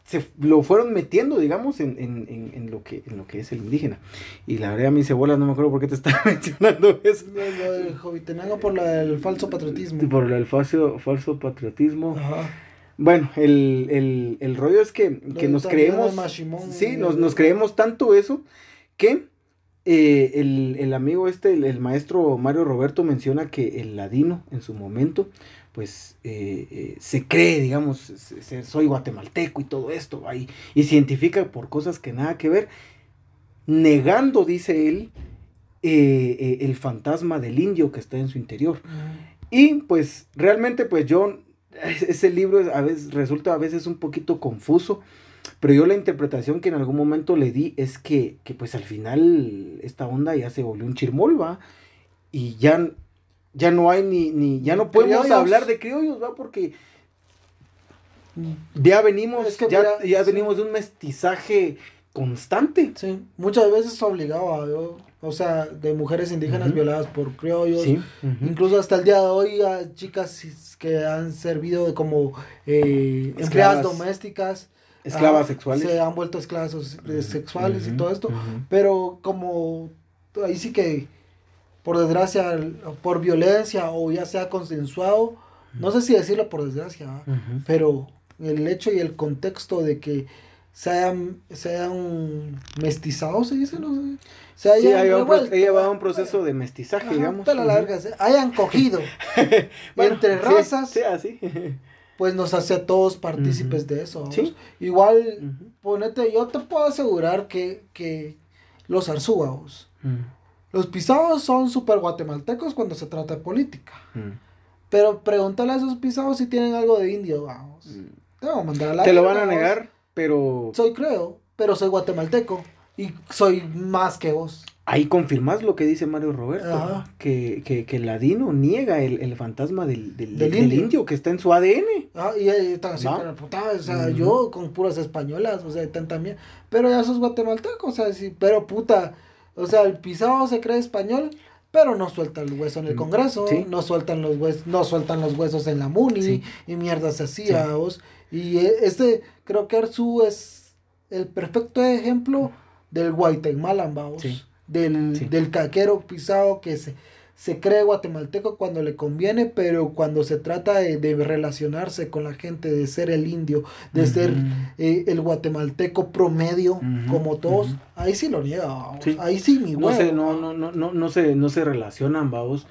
se lo fueron metiendo, digamos, en, en, en, en lo que, en lo que es el indígena. Y la verdad, a mí cebolas, no me acuerdo por qué te estaba mencionando eso. Lo lo del Jovitenango por la del falso patriotismo. Por el falso, falso patriotismo. Ajá. Bueno, el, el, el rollo es que, que nos creemos. Sí, nos, nos creemos tanto eso que eh, el, el amigo este, el, el maestro Mario Roberto menciona que el ladino en su momento, pues eh, eh, se cree, digamos, soy guatemalteco y todo esto, ahí, y se identifica por cosas que nada que ver, negando, dice él, eh, el fantasma del indio que está en su interior. Y pues realmente pues yo, ese libro a veces resulta a veces un poquito confuso, pero yo la interpretación que en algún momento le di es que, que pues al final esta onda ya se volvió un chirmol, ¿va? Y ya ya no hay ni, ni ya no podemos hablar de criollos, ¿va? Porque ya venimos, ya, ya venimos de un mestizaje constante. Sí, muchas veces obligado, o sea, de mujeres indígenas violadas por criollos. Incluso hasta el día de hoy hay chicas que han servido como eh, empleadas domésticas. Esclavas sexuales. Se han vuelto esclavas sexuales y todo esto. Pero como ahí sí que por desgracia, por violencia o ya sea consensuado, no sé si decirlo por desgracia, pero el hecho y el contexto de que se hayan, se hayan mestizado, se dice, no sé. Se hayan sí, llevado un proceso de mestizaje, digamos. la larga, hayan cogido entre razas. Sí, así. pues nos hace a todos partícipes de eso. Igual, ponete, yo te puedo asegurar que, que los arzúbaos, los pisados son súper guatemaltecos cuando se trata de política. Mm. Pero pregúntale a esos pisados si tienen algo de indio, vamos. Mm. Te, a mandar a la Te lo van a negar, pero... Soy creo, pero soy guatemalteco. Y soy más que vos. Ahí confirmas lo que dice Mario Roberto, que, que, que Ladino niega el, el fantasma del, del, del, indio. que está en su ADN. Ah, y están así, pero puta, o sea, yo con puras españolas, o sea, están también, pero ya sos guatemalteco, o sea, sí, pero puta, o sea, el pisado se cree español, pero no suelta el hueso en el mm, Congreso, no sueltan los huesos, no sueltan los huesos en la MUNI y mierdas así, Y e, este, creo que Arzu es el perfecto ejemplo del Guatemala, vamos. Del, del caquero pisado que se se cree guatemalteco cuando le conviene, pero cuando se trata de, relacionarse con la gente, de ser el indio, de ser eh, el guatemalteco promedio, como todos, ahí sí lo niega, ahí sí mi huevo. No, sé, no, no, no, no, no, se, no se relacionan, vamos.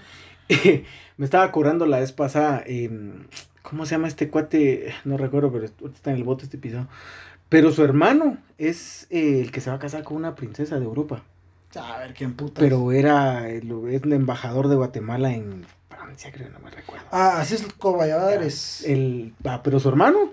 Me estaba acordando la vez pasada, em, ¿cómo se llama este cuate? No recuerdo, pero está en el bote este episodio. Pero su hermano es eh, el que se va a casar con una princesa de Europa. A ver quién puta. Pero era el, el, embajador de Guatemala en Francia, creo, no me recuerdo. Ah, así es Valladares. El, ah, pero su hermano.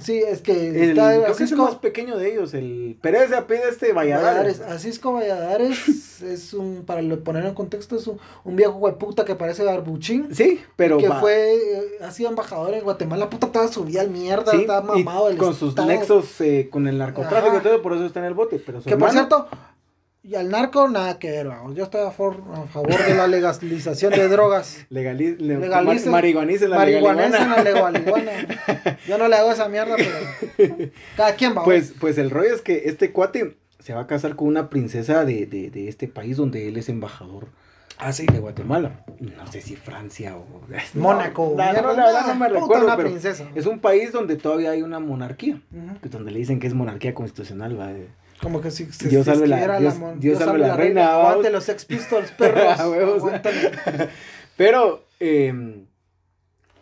Sí, es que el, está, creo que es el más pequeño de ellos, el Pérez de apellido este Valladares. Valladares. como Valladares es un, para poner en contexto, es un, un viejo hueputa que parece barbuchín. Sí, pero. Que fue, eh, ha sido embajador en Guatemala, puta, estaba subida al mierda, estaba mamado. Y con sus nexos eh, con el narcotráfico y todo, por eso está en el bote. Pero que por cierto, y al narco, nada que ver, vamos. Yo estoy a, a favor de la legalización de drogas. Legaliz le Legalicen, marihuanicen la marihuana. la Yo no le hago esa mierda, pero cada quien va. Pues, pues el rollo es que este cuate se va a casar con una princesa de, de, de este país donde él es embajador. Ah, sí. De Guatemala. No sé si Francia o. Mónaco. No, no, no, no me recuerdo. Pero princesa. Es un país donde todavía hay una monarquía. Donde le dicen que es monarquía constitucional, va. Como que si, Dios salve la, Dios, Dios, salve la, reina. Aguante los Sex Pistols, perros. Pero, eh,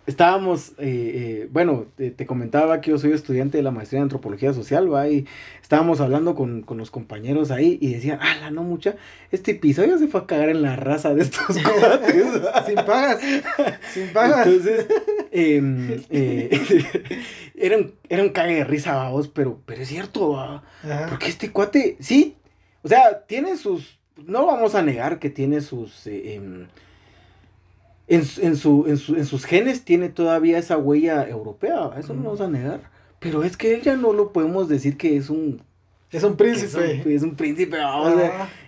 estábamos, eh, eh, bueno, te, comentaba que yo soy estudiante de la maestría en antropología social, va, y estábamos hablando con, con los compañeros ahí y decían, ah, la no mucha, este episodio se fue a cagar en la raza de estos cuates. sin pagas, sin pagas. Entonces, em, eh, era, un, era un cague de risa, vamos, pero, pero es cierto, va, porque este cuate, sí, o sea, tiene sus, no vamos a negar que tiene sus... Eh, em, en, en, su, en, su, en, sus genes tiene todavía esa huella europea, eso no lo vamos a negar. Pero es que él ya no lo podemos decir que es un... Es un príncipe. Es un, príncipe,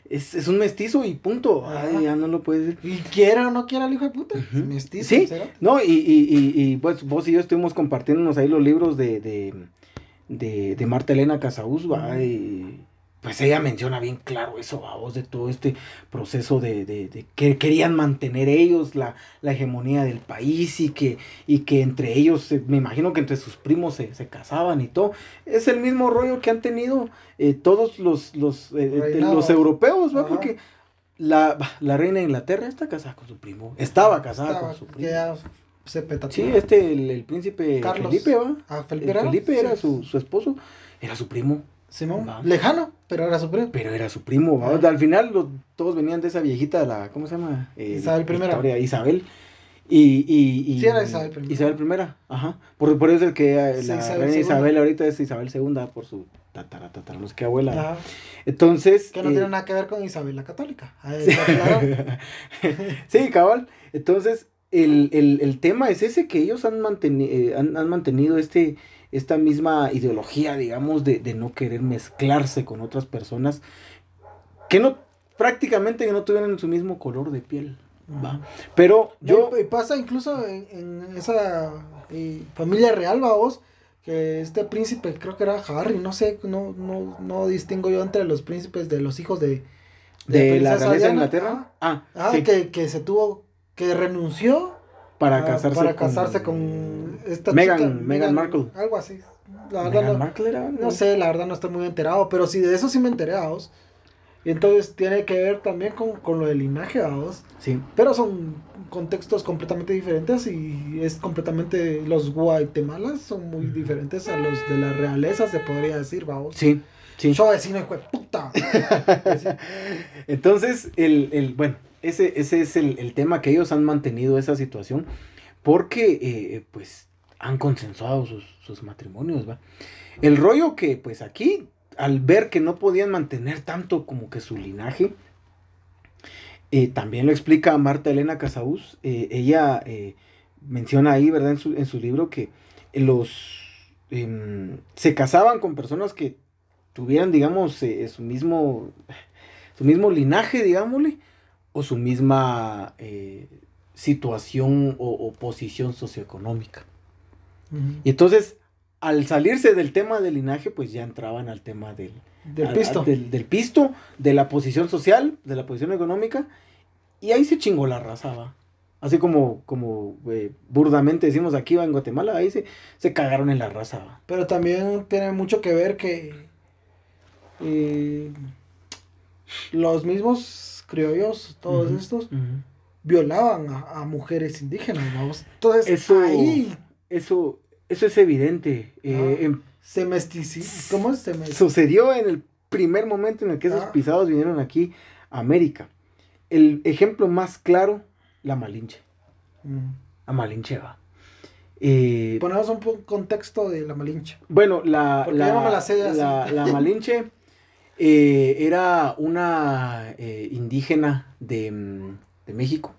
es, es, un mestizo y punto. ya no lo puedes decir. Y quiera o no quiera el hijo de puta. Mestizo. Sí, no, y, y, y, y, pues vos y yo estuvimos compartiéndonos ahí los libros de, de, de, de Marta Elena Casaús, va, y pues ella menciona bien claro eso, vos, de todo este proceso de, de, de, que querían mantener ellos la, la, hegemonía del país y que, y que entre ellos, me imagino que entre sus primos se, se casaban y todo. Es el mismo rollo que han tenido eh, todos los, los, eh, eh, los europeos, ¿va? Porque la, la, reina de Inglaterra está casada con su primo, estaba casada con su primo. Sí, este, el, el príncipe Carlos. Felipe, ¿va? Ah, Felipe era, Felipe era su, su, esposo, era su primo. Simón, lejano, pero era su primo. Pero era su primo, ¿va? Al final los, todos venían de esa viejita, la, ¿cómo se llama? Eh, Isabel I. Isabel. Y, y, y, sí, era Isabel I. Isabel I, ajá. Por, por eso es el que eh, la Isabel, Isabel ahorita es Isabel II por su tatara, tatara, no sé qué abuela. Entonces. Que no tiene eh, nada que ver con Isabel la Católica. sí, cabal. Entonces, el, el, el, tema es ese que ellos han, mantenido eh, han, han, mantenido este, esta misma ideología, digamos, de, de, no querer mezclarse con otras personas que no, prácticamente que no tuvieran su mismo color de piel. ¿va? Pero yo... Y pasa incluso en, en esa eh, familia real, vos que este príncipe, creo que era Harry, no sé, no, no, no distingo yo entre los príncipes de los hijos de... De, la realeza de Inglaterra. Ah, ah que, que se tuvo que renunció para casarse, para casarse con, esta Meghan, chica, Meghan Markle. Algo así. La verdad no, Markle era, no sé, la verdad no estoy muy enterado, pero sí, de eso sí me enteré, vos. Y entonces tiene que ver también con, con lo del linaje, vos. Sí. Pero son contextos completamente diferentes y es completamente, los guatemalas son muy diferentes a los de las realezas, se podría decir, vamos. Sí. Sí. Yo vecino, hijo de puta. Entonces, el, el, bueno, ese, ese es el, el, tema que ellos han mantenido esa situación porque eh, pues han consensuado sus, sus, matrimonios, ¿va? El rollo que pues aquí, al ver que no podían mantener tanto como que su linaje, eh, también lo explica Marta Elena Casaús, eh, ella menciona ahí, ¿verdad? En su, en su libro que los em, se casaban con personas que tuvieran, digamos, su mismo su mismo linaje, digámosle, o su misma eh, situación o, posición socioeconómica. Y entonces, al salirse del tema del linaje, pues ya entraban al tema del, del pisto. del, pisto, de la posición social, de la posición económica, y ahí se chingó la raza, va. Así como, como eh, burdamente decimos aquí en Guatemala, ahí se, se cagaron en la raza. ¿va? Pero también tiene mucho que ver que eh, los mismos criollos, todos estos, violaban a, mujeres indígenas, vamos. Entonces, eso, ahí... Eso, eso es evidente. Eh, se mestizó. ¿Cómo se Sucedió en el primer momento en el que esos pisados vinieron aquí a América. El ejemplo más claro, la Malinche. La Malinche va. Eh, Ponemos un contexto de la Malinche. Bueno, la, la, la Malinche eh, era una eh, indígena de, mm, México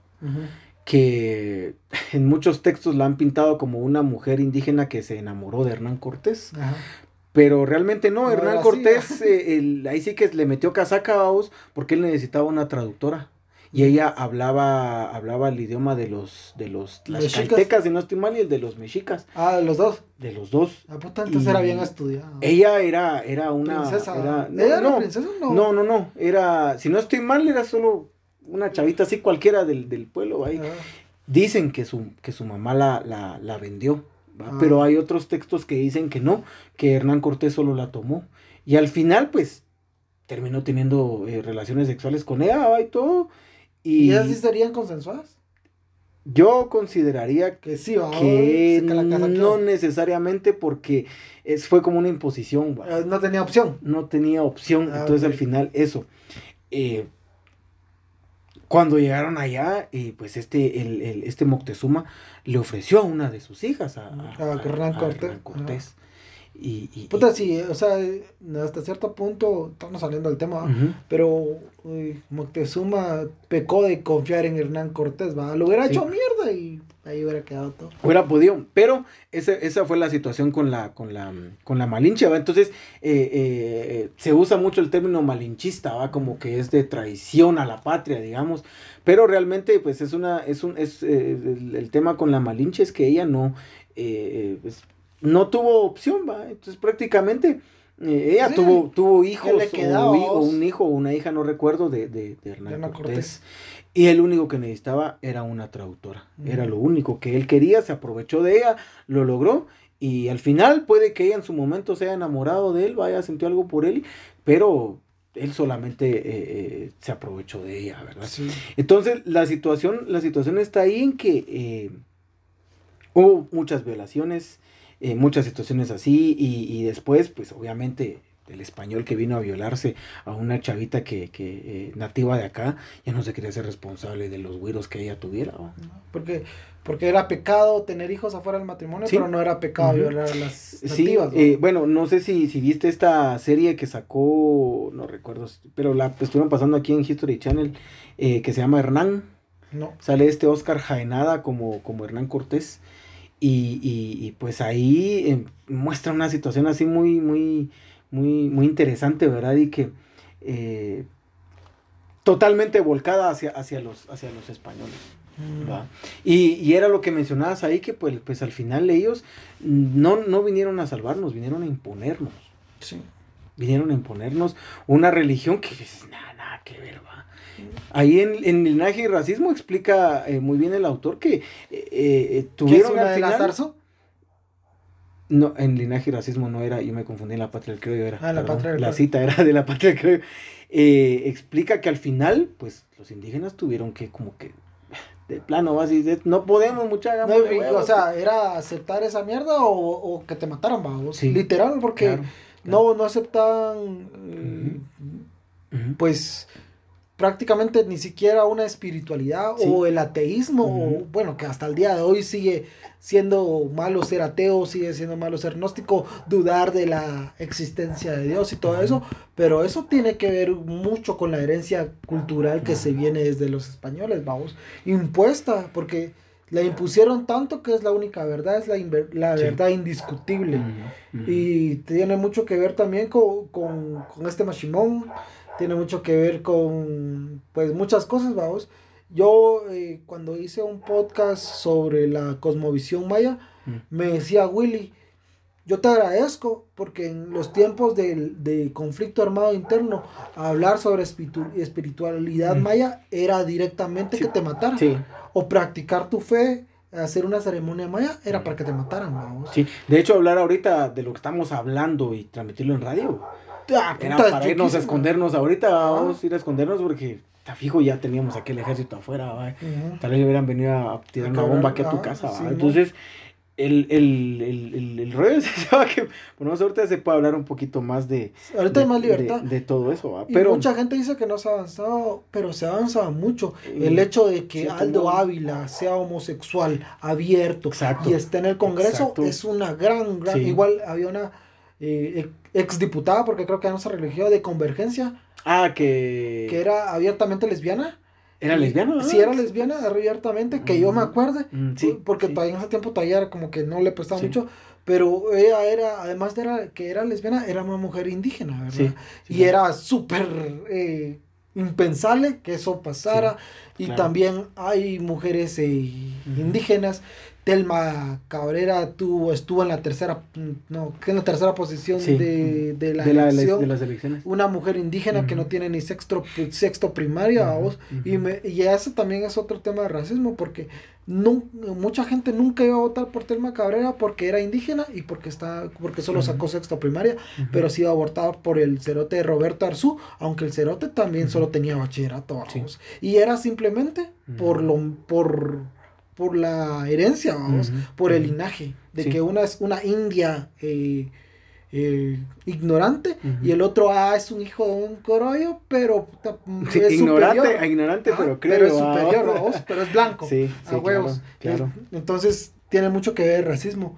que en muchos textos la han pintado como una mujer indígena que se enamoró de Hernán Cortés. Pero realmente no, Hernán Cortés eh, ahí sí que le metió casaca a porque él necesitaba una traductora y ella hablaba hablaba el idioma de los de los si no estoy mal y el de los mexicas. Ah de los dos. De los dos. Ah puta entonces era bien estudiado ella era era una princesa era, no, ¿Ella era princesa no. no no no era si no estoy mal era solo una chavita así cualquiera del, del pueblo ahí. Ah. dicen que su que su mamá la la, la vendió ah. pero hay otros textos que dicen que no que Hernán Cortés solo la tomó. Y al final pues terminó teniendo eh, relaciones sexuales con ella y todo ¿Y, esas sí serían consensuadas? Yo consideraría que sí, que no necesariamente porque es, fue como una imposición. Eh, no tenía opción. No tenía opción. Ah, entonces al final eso. Eh, cuando llegaron allá, eh, pues este, el, este Moctezuma le ofreció a una de sus hijas, a, a, Hernán Cortés. Y, y, Puta, sí, o sea, hasta cierto punto, estamos saliendo del tema, pero Moctezuma pecó de confiar en Hernán Cortés, ¿va? Lo hubiera hecho mierda y ahí hubiera quedado todo. Hubiera podido, pero esa fue la situación con la, con la, con la malinche, ¿va? Entonces, eh, eh, se usa mucho el término malinchista, ¿va? Como que es de traición a la patria, digamos, pero realmente, pues, es una, es un, es, eh, el, tema con la malinche es que ella no, pues, no tuvo opción, va. Entonces prácticamente eh, ella tuvo, tuvo hijos o, un hijo o una hija, no recuerdo, de, de, Hernán Cortés. Y el único que necesitaba era una traductora. Era lo único que él quería, se aprovechó de ella, lo logró. Y al final puede que ella en su momento se haya enamorado de él, vaya, sintió algo por él, pero él solamente eh, eh, se aprovechó de ella, ¿verdad? Entonces la situación, la situación está ahí en que hubo muchas violaciones, eh, muchas situaciones así, y, y, después, pues obviamente, el español que vino a violarse a una chavita que, que eh, nativa de acá, ya no se quería ser responsable de los güiros que ella tuviera. Porque, porque era pecado tener hijos afuera del matrimonio, pero no era pecado violar a las nativas. Sí, eh, bueno, no sé si, si viste esta serie que sacó, no recuerdo, pero la estuvieron pasando aquí en History Channel, eh, que se llama Hernán. No. Sale este Oscar Jaenada como, como Hernán Cortés. Y, y, pues ahí muestra una situación así muy, muy, muy, muy interesante, ¿verdad? Y que eh, totalmente volcada hacia, hacia, los, hacia los españoles. Mm. Y, y, era lo que mencionabas ahí, que pues, pues al final ellos no, no vinieron a salvarnos, vinieron a imponernos. Sí. Vinieron a imponernos una religión que nada, nada que ver, va. Ahí en, en Linaje y Racismo explica eh, muy bien el autor que eh, eh tuvieron ¿Qué es una al final, de no, en linaje y racismo no era, yo me confundí en la patria del criollo, era. Ah, la patria del La cita era de la patria del criollo. Eh, explica que al final, pues, los indígenas tuvieron que, como que, de plano, así, no podemos, mucha no, O sea, ¿era aceptar esa mierda o, o que te mataran, vamos? Sí, Literal, porque no, no aceptaban, pues prácticamente ni siquiera una espiritualidad o el ateísmo, o, bueno, que hasta el día de hoy sigue siendo malo ser ateo, sigue siendo malo ser gnóstico, dudar de la existencia de Dios y todo eso, pero eso tiene que ver mucho con la herencia cultural que se viene desde los españoles, vamos, impuesta, porque la impusieron tanto que es la única verdad, es la, la verdad indiscutible. Y tiene mucho que ver también con, con, con este machimón tiene mucho que ver con, pues, muchas cosas, vamos. Yo, eh, cuando hice un podcast sobre la cosmovisión maya, mm. me decía Willy, yo te agradezco porque en los tiempos de, conflicto armado interno, hablar sobre espiritualidad mm. maya era directamente que te mataran. O practicar tu fe, hacer una ceremonia maya, era para que te mataran. Vamos. Sí, de hecho, hablar ahorita de lo que estamos hablando y transmitirlo en radio Ah, Era para irnos a escondernos ahorita, vamos a ir a escondernos porque está fijo ya teníamos aquel ejército afuera, tal vez hubieran venido a tirar una bomba aquí a tu casa, entonces el, el, el, el, rollo es que bueno, ahorita se puede hablar un poquito más de ahorita hay más libertad. de, todo eso pero mucha gente dice que no se ha avanzado pero se ha avanzado mucho el hecho de que Aldo Ávila sea homosexual abierto y esté en el Congreso es una gran gran igual había una eh, exdiputada, porque creo que no se religió, de Convergencia. Ah, que... Que era abiertamente lesbiana. ¿Era lesbiana? Sí, era lesbiana abiertamente, que yo me mm, acuerde. Mm, sí, porque todavía en ese tiempo todavía era como que no le prestaba mucho. Pero ella era, además de era, que era lesbiana, era una mujer indígena, ¿verdad? y era súper eh, impensable que eso pasara. y también hay mujeres eh, indígenas Telma Cabrera tuvo, estuvo en la tercera, no, en la tercera posición de, de, la elección. de las elecciones. Una mujer indígena que no tiene ni sexto, sexto primaria, vos. y, me, y eso también es otro tema de racismo, porque no, mucha gente nunca iba a votar por Telma Cabrera porque era indígena y porque está, porque solo sacó sexto primaria, pero sí iba a votar por el cerote de Roberto Arzú, aunque el cerote también solo tenía bachillerato, Y era simplemente por lo, por por la herencia, vamos, por el linaje, de que una es una india eh, eh, ignorante y el otro ah, es un hijo de un corollo, pero es ignorante, superior. ignorante, pero creo pero es superior, vamos, pero es blanco, a huevos. Claro, Entonces tiene mucho que ver el racismo.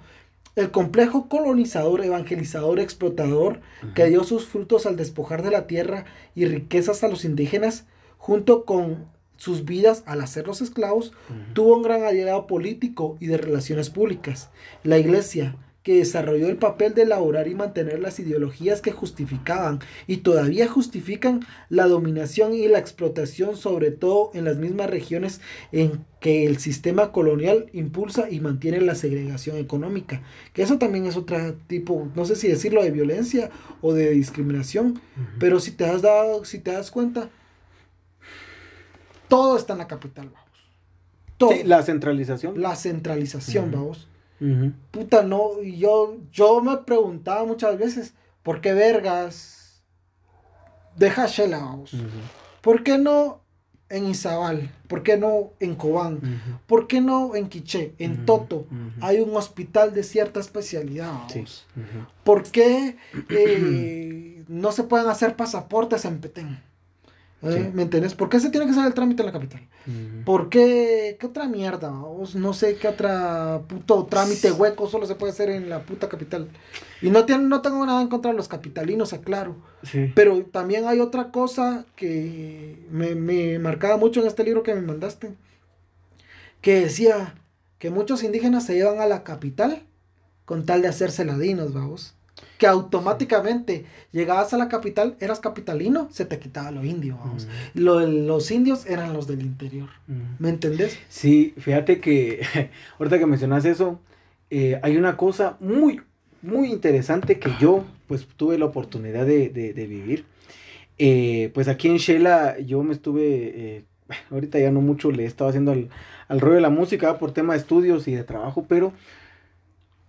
El complejo colonizador, evangelizador, explotador, que dio sus frutos al despojar de la tierra y riquezas a los indígenas, junto con sus vidas al hacerlos esclavos, tuvo un gran aliado político y de relaciones públicas. La iglesia, que desarrolló el papel de elaborar y mantener las ideologías que justificaban y todavía justifican la dominación y la explotación, sobre todo en las mismas regiones en que el sistema colonial impulsa y mantiene la segregación económica. Que eso también es otro tipo, no sé si decirlo de violencia o de discriminación, pero si te has dado, si te das cuenta, todo está en la capital, vamos. Todo. la centralización. La centralización, vamos. Puta, no, y yo, yo me preguntaba muchas veces, ¿por qué vergas deja Shela, vamos? ¿Por qué no en Izabal? ¿Por qué no en Cobán? ¿Por qué no en Quiché, en Toto? Hay un hospital de cierta especialidad. Vamos. ¿Por qué eh, no se pueden hacer pasaportes en Petén? ¿Eh? Sí. ¿Me entiendes? ¿Por qué se tiene que hacer el trámite en la capital? ¿Por qué? ¿Qué otra mierda? vamos? No sé qué otra puto trámite hueco solo se puede hacer en la puta capital. Y no, tiene, no tengo nada en contra de los capitalinos, aclaro. Sí. Pero también hay otra cosa que me, me marcaba mucho en este libro que me mandaste. Que decía que muchos indígenas se llevan a la capital con tal de hacerse ladinos, vamos. Que automáticamente llegabas a la capital, eras capitalino, se te quitaba lo indio, vamos. Ujú. Lo de los indios eran los del interior. Ujú. ¿Me entendés? Sí, fíjate que ahorita que mencionas eso, eh, hay una cosa muy, muy interesante que yo pues tuve la oportunidad de, de- de vivir. Eh, pues aquí en Shela yo me estuve, eh, ahorita ya no mucho le he estado haciendo al, al rollo de la música por tema de estudios y de trabajo, pero...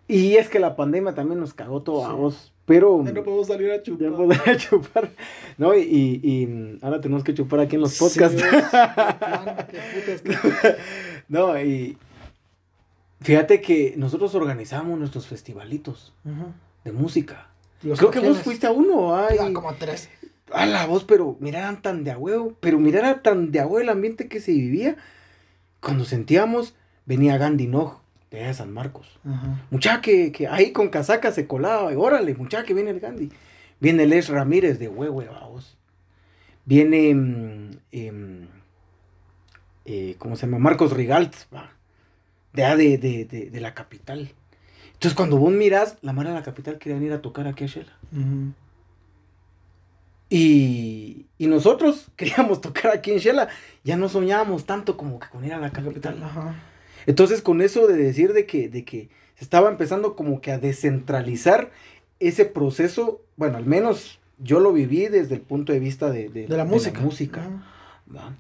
Y es que la pandemia también nos cagó todo a vos, pero... Ya no podemos salir a Ya chupar. podemos chupar. No, y, y- ahora tenemos que chupar aquí en los podcasts. Sí, es, qué No, y fíjate que nosotros organizamos nuestros festivalitos de música. Los Creo que vos fuiste a uno, ay. Ah, como tres. A la voz, pero mira, eran tan de a huevo. Pero mira, era tan de a huevo el ambiente que se vivía. Cuando sentíamos, venía Gandhi Nog de allá de San Marcos. Ajá. Mucha que, que ahí con casaca se colaba. y órale, mucha que viene el Gandhi. Viene Les Ramírez de Huehue, vamos. Viene, mm, em, eh, ¿cómo se llama? Marcos Rigalt, va. De, allá de, de, de, de la capital. Entonces, cuando vos mirás, la mara de la capital querían ir a tocar aquí a Shela. Y, y nosotros queríamos tocar aquí en Shela. Ya no soñábamos tanto como que con ir a la capital. Ajá. Entonces, con eso de decir de que, de que se estaba empezando como que a descentralizar ese proceso, bueno, al menos yo lo viví desde el punto de vista de, de- De la música. música, Ajá. ¿va?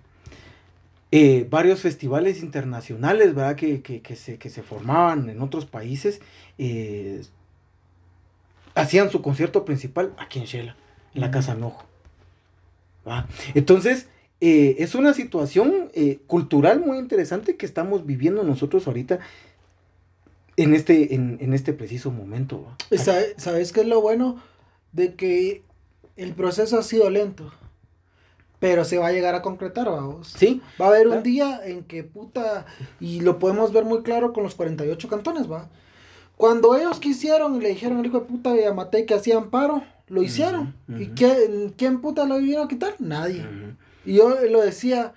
Eh, varios festivales internacionales, ¿verdad? Que, que- que se, que se formaban en otros países, eh, hacían su concierto principal aquí en Shela, en la. Casa Nojo. ¿va? Entonces, eh, es una situación eh, cultural muy interesante que estamos viviendo nosotros ahorita en este, en, en este preciso momento. Y sabe- ¿Sabes qué es lo bueno? De que el proceso ha sido lento. Pero se va a llegar a concretar, vamos. Sí, Va a haber un día en que puta, y lo podemos ver muy claro con los 48 cantones, va. Cuando ellos quisieron y le dijeron al hijo de puta de Yamatei que hacían paro, lo hicieron. Ujú, ¿Y ujú. quién, quién puta lo vino a quitar? Nadie. Ujú. Y yo lo decía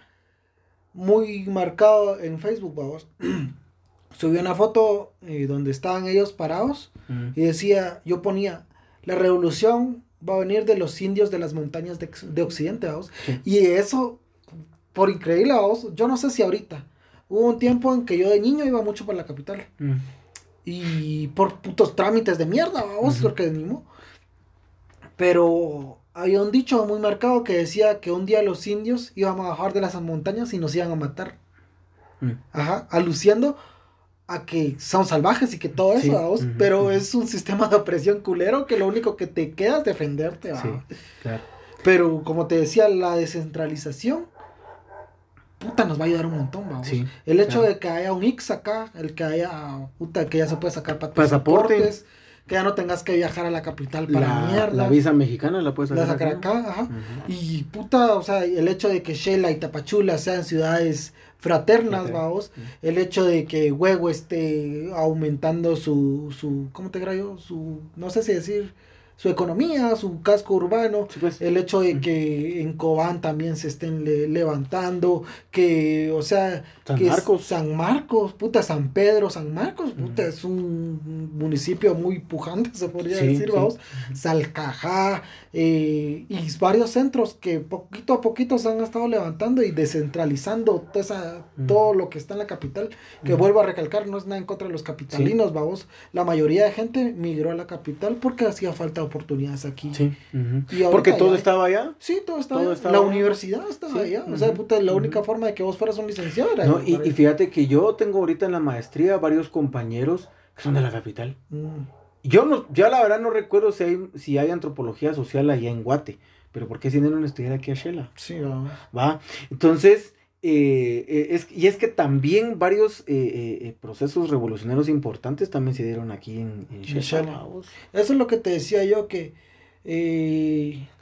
muy marcado en Facebook, vamos. Subí una foto eh, donde estaban ellos parados y decía, yo ponía, la revolución va a venir de los indios de las montañas de, de Occidente, vamos. Sí. Y eso, por increíble, vamos, yo no sé si ahorita. Hubo un tiempo en que yo de niño iba mucho por la capital. Ujú. Y por putos trámites de mierda, vamos, Ujú. porque ni mo- Pero había un dicho muy marcado que decía que un día los indios iban a bajar de las montañas y nos iban a matar. Ujú. Ajá, aluciendo a que son salvajes y que todo eso, Sí, pero es un sistema de opresión culero que lo único que te queda es defenderte, Sí, claro. Pero como te decía, la descentralización, puta, nos va a ayudar un montón, vamos. Sí, el hecho claro. de que haya un X acá, el que haya, puta, que ya se puede sacar pa- Pasaporte. pasaportes, que ya no tengas que viajar a la capital para La, mierda. la visa mexicana la puedes la sacar, acá, ajá. Y puta, o sea, el hecho de que Shela y Tapachula sean ciudades fraternas, Fraternas. vamos. El hecho de que Huevo esté aumentando su, su, ¿cómo te creo? Su, no sé si decir, su economía, su casco urbano. Sí, pues. El hecho de que en Cobán también se estén le- levantando, que, o sea, San que Marcos. San Marcos, puta, San Pedro, San Marcos, puta, es un municipio muy pujante, se podría Sí, decir, sí. vamos. Salcajá, eh, y varios centros que poquito a poquito se han estado levantando y descentralizando toda esa- todo lo que está en la capital, que vuelvo a recalcar, no es nada en contra de los capitalinos, vamos. La mayoría de gente migró a la capital porque hacía falta oportunidades aquí. Sí. Y ahorita Porque todo estaba allá. Sí, todo estaba, Todo estaba La allá. universidad estaba Sí, allá. O sea, ujú, puta, la única forma de que vos fueras un licenciado era. No, y, fíjate que yo tengo ahorita en la maestría varios compañeros que son de la capital. Mm, yo no, ya la verdad no recuerdo si hay, si hay antropología social allá en Guate, pero ¿por qué si no estudiar aquí a Shela? Sí, va. ¿Va? Entonces, eh, eh, es, y es que también varios eh, procesos revolucionarios importantes también se dieron aquí en, en. Eso es lo que te decía yo, que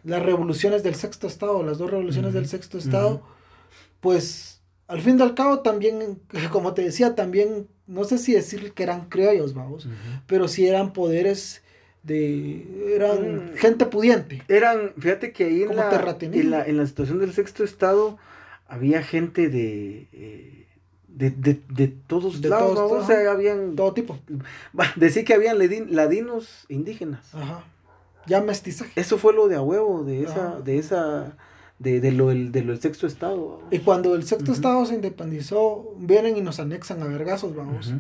las revoluciones del sexto estado, las dos revoluciones del sexto estado, pues al fin y al cabo también, como te decía, también, no sé si decir que eran criollos, vamos, pero sí eran poderes de eran mm. gente pudiente. Eran, fíjate que ahí en la, en la, en la situación del sexto estado había gente de eh, de, de, de, todos de lados, todos, o sea, habían todo tipo. Decir que habían ladinos indígenas. Ajá. Ya mestizaje. Eso fue lo de a huevo, de esa, de esa, de, de, lo, del, de lo del sexto estado. Y cuando el sexto estado se independizó, vienen y nos anexan a vergazos, vamos.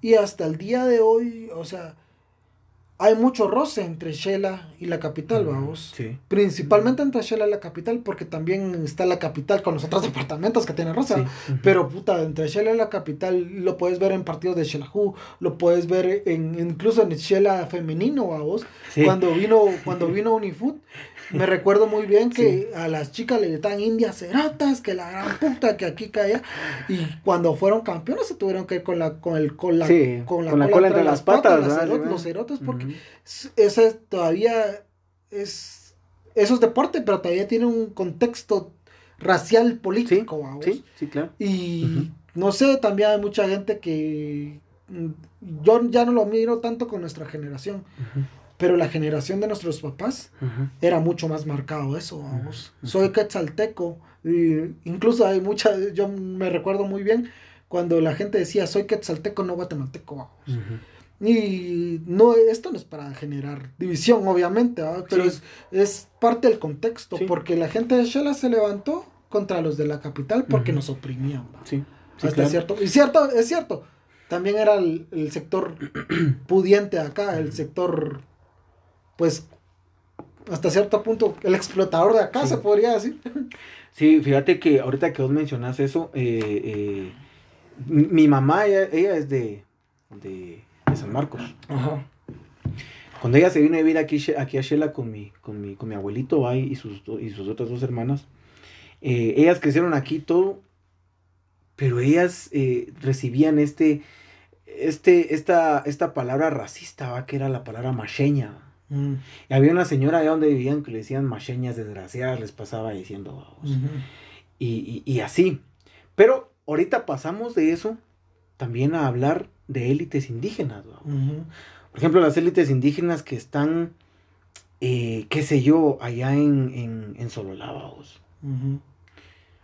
Y hasta el día de hoy, o sea, hay mucho roce entre Shela y la capital, vamos. Sí. Principalmente entre Shela y la capital, porque también está la capital con los otros departamentos que tiene roce. Pero puta, entre Shela y la capital lo puedes ver en partidos de Shelahu, lo puedes ver en incluso en Shela femenino, vamos. Cuando vino cuando vino Unifood me recuerdo muy bien que a las chicas le gritaban indias cerotas, que la gran puta, que aquí caía. Y cuando fueron campeones se tuvieron que ir con la, con el, con la, con la, cola, entre las patas. los cerotas, porque ese todavía es, eso es deporte, pero todavía tiene un contexto racial político. Sí, sí, claro. Y no sé, también hay mucha gente que mm, yo ya no lo miro tanto con nuestra generación. Pero la generación de nuestros papás era mucho más marcado eso, vamos. Soy quetzalteco. Y incluso hay muchas, yo me recuerdo muy bien cuando la gente decía, soy quetzalteco, no guatemalteco, vamos. Y no, esto no es para generar división, obviamente, pero es, es, parte del contexto, porque la gente de Shela se levantó contra los de la capital porque nos oprimían. Sí. cierto. Y cierto, es cierto. También era el, el sector pudiente acá, el sector pues hasta cierto punto el explotador de acá se podría decir. Sí, fíjate que ahorita que vos mencionas eso, eh, eh, mi, mamá, ella, es de, de, San Marcos. Ajá. Cuando ella se vino a vivir aquí, aquí a Shela con mi, con mi, con mi abuelito ahí, y, sus, y sus otras dos hermanas, eh, ellas crecieron aquí todo, pero ellas recibían este, este, esta, esta palabra racista, ¿va? que era la palabra macheña. Mm. Y había una señora allá donde vivían que le decían macheñas desgraciadas, les pasaba diciendo y, así. Pero ahorita pasamos de eso también a hablar de élites indígenas. Por ejemplo, las élites indígenas que están, eh, qué sé yo, allá en, en, en Sololá.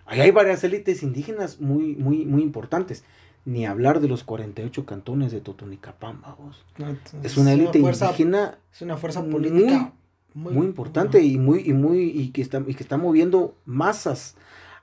Allá hay varias élites indígenas muy, muy, muy importantes ni hablar de los 48 cantones de Totonicapán, vamos. es una élite indígena. Es una fuerza política muy, importante y muy, y muy, y que está, y que está moviendo masas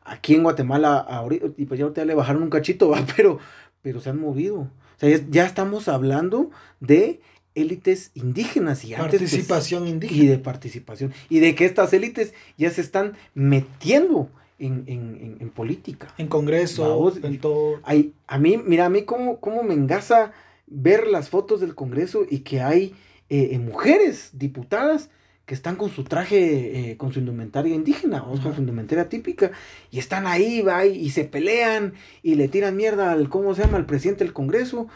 aquí en Guatemala ahorita, y pues ya ahorita le bajaron un cachito, ¿va? pero, pero se han movido. O sea, ya, estamos hablando de élites indígenas y participación indígena. Y de participación. Y de que estas élites ya se están metiendo en, en, en, política. En Congreso, en todo. Hay, a mí, mira, a mí cómo, cómo me engasa ver las fotos del Congreso y que hay eh, eh, mujeres diputadas que están con su traje, eh, con su indumentaria indígena, o con su indumentaria típica, y están ahí, va, y, se pelean, y le tiran mierda al, ¿cómo se llama?, al presidente del Congreso,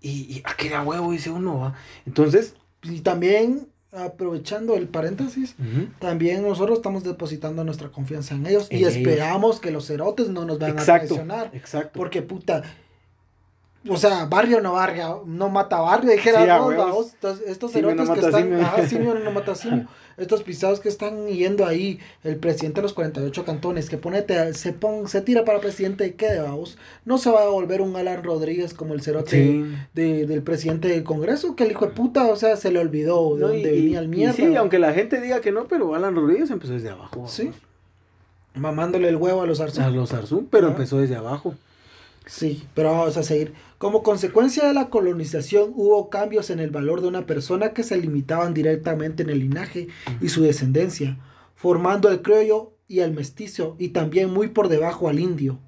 y, y a qué da huevo, dice uno, va. Entonces... Y también aprovechando el paréntesis, también nosotros estamos depositando nuestra confianza en ellos y esperamos que los cerotes no nos vayan a traicionar. Exacto. Porque puta, o sea, barrio no barrio, no mata barrio, dijera, estos cerotes que están, no mata estos pisados que están yendo ahí, el presidente de los 48 cantones, que ponete, se pon, se tira para presidente y quede, vamos, no se va a volver un Alan Rodríguez como el cerote de, del presidente del Congreso, que el hijo de puta, o sea, se le olvidó de dónde venía el mierda. sí, aunque la gente diga que no, pero Alan Rodríguez empezó desde abajo. Sí. Mamándole el huevo a los Arzú. A los Arzú, pero empezó desde abajo. Sí, pero vamos a seguir. Como consecuencia de la colonización hubo cambios en el valor de una persona que se limitaban directamente en el linaje y su descendencia, formando el criollo y el mestizo y también muy por debajo al indio.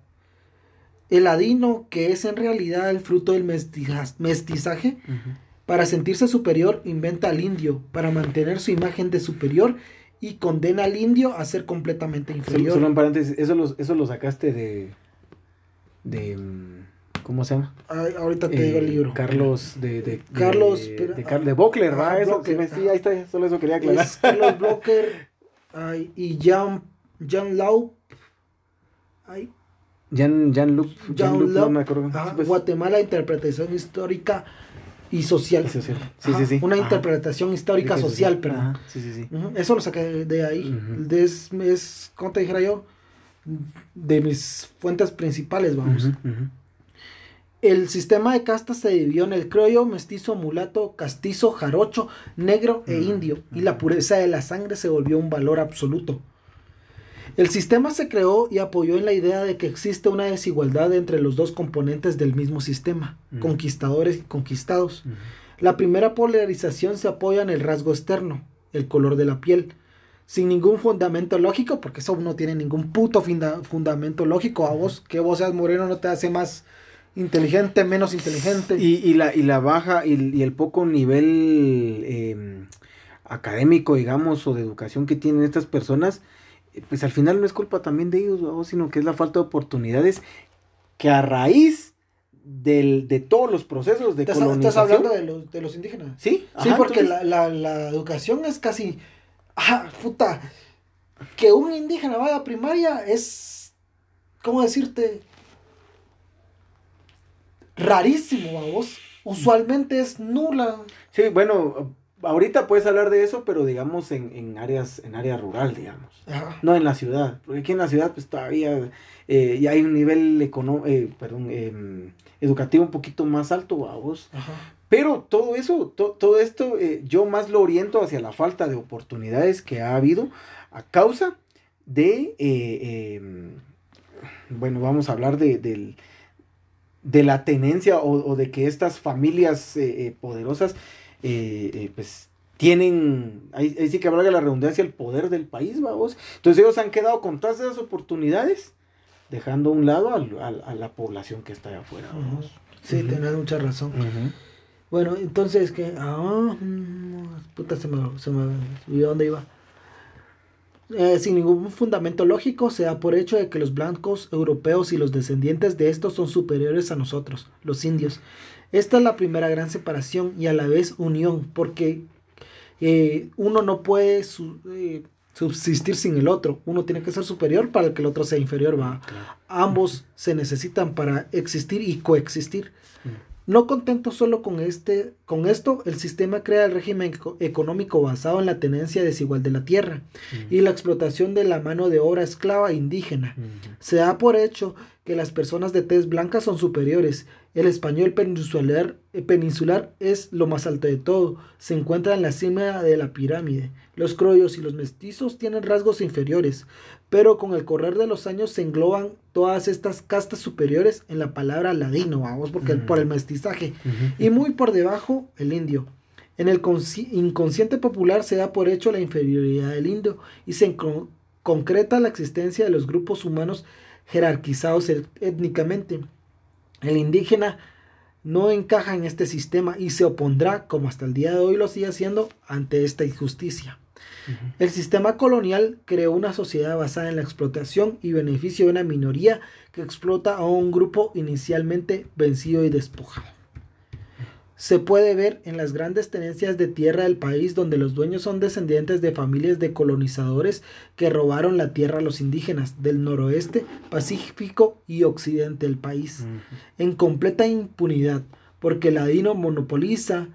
El ladino, que es en realidad el fruto del mestizaje, Para sentirse superior, inventa al indio, para mantener su imagen de superior y condena al indio a ser completamente inferior. Solo, en paréntesis, eso lo, eso lo sacaste de. De ¿Cómo se llama? Ay, ahorita te digo el Eh, libro. Carlos de. de Carlos, De, de, Car- de Bockler, ¿va? Ah, Eso, Blocker, sí, ahí está, solo eso quería aclarar. Es Carlos Blocker ay, y Jean, Jean Lau. Ay, Jan, Jan Luc. Jan no me acuerdo. Ajá, pues, Guatemala, interpretación histórica y social. sí, sí, sí, Ajá, sí, sí. Una Ajá. interpretación histórica sí. social, perdón. Sí, sí, sí. Ujú, Eso lo saqué de ahí. Ujú. De- es, es, ¿cómo te dijera yo? De mis fuentes principales, vamos. El sistema de castas se dividió en el criollo, mestizo, mulato, castizo, jarocho, negro e Ujú, indio, y la pureza de la sangre se volvió un valor absoluto. El sistema se creó y apoyó en la idea de que existe una desigualdad entre los dos componentes del mismo sistema, Ujú. conquistadores y conquistados. La primera polarización se apoya en el rasgo externo, el color de la piel, sin ningún fundamento lógico, porque eso no tiene ningún puto funda- fundamento lógico. A vos, que vos seas moreno no te hace más inteligente, menos inteligente. Y, y la, y la baja y, y el poco nivel eh, académico, digamos, o de educación que tienen estas personas, eh, pues al final no es culpa también de ellos, ¿no? sino que es la falta de oportunidades que a raíz del, de todos los procesos de ¿Estás, colonización... estás hablando de los, de los indígenas? Sí, Sí, ajá, porque entonces- la, la- la educación es casi... Ah, puta. Que un indígena vaya a primaria es... ¿Cómo decirte? Rarísimo, vos. Usualmente es nula. Sí, bueno, ahorita puedes hablar de eso, pero digamos en, en áreas, en área rural, digamos. Ajá. No en la ciudad, porque aquí en la ciudad pues todavía eh, ya hay un nivel econo- eh, perdón, em, educativo un poquito más alto, vos. Pero todo eso, to- todo esto, eh, yo más lo oriento hacia la falta de oportunidades que ha habido a causa de, eh, em, bueno, vamos a hablar de, del- de la tenencia o, o de que estas familias eh, poderosas, pues tienen, ahí, ahí sí que valga la redundancia, el poder del país, vamos. Entonces ellos han quedado con todas esas oportunidades, dejando a un lado al- a, la población que está allá afuera. vamos. Sí, Ujú. tenés mucha razón. Ujú. Bueno, entonces que. Mm, puta, se me, se me olvidó dónde iba. Eh, sin ningún fundamento lógico, se da por hecho de que los blancos europeos y los descendientes de estos son superiores a nosotros, los indios. Esta es la primera gran separación y a la vez unión, porque eh, uno no puede su- eh, subsistir sin el otro. Uno tiene que ser superior para que el otro sea inferior. ¿va? Claro. Ambos se necesitan para existir y coexistir. Mm. No contento solo con, este, con esto, el sistema crea el régimen eco- económico basado en la tenencia desigual de la tierra y la explotación de la mano de obra esclava indígena. Ujú. Se da por hecho que las personas de tez blanca son superiores. El español peninsular, eh, peninsular es lo más alto de todo. Se encuentra en la cima de la pirámide. Los criollos y los mestizos tienen rasgos inferiores, pero con el correr de los años se engloban todas estas castas superiores en la palabra ladino, vamos, porque por el mestizaje. Y muy por debajo, el indio. En el consci- inconsciente popular se da por hecho la inferioridad del indio y se concreta la existencia de los grupos humanos jerarquizados et- étnicamente. El indígena no encaja en este sistema y se opondrá, como hasta el día de hoy lo sigue haciendo, ante esta injusticia. El sistema colonial creó una sociedad basada en la explotación y beneficio de una minoría que explota a un grupo inicialmente vencido y despojado. Se puede ver en las grandes tenencias de tierra del país donde los dueños son descendientes de familias de colonizadores que robaron la tierra a los indígenas del noroeste, pacífico y occidente del país en completa impunidad, porque el ladino monopoliza,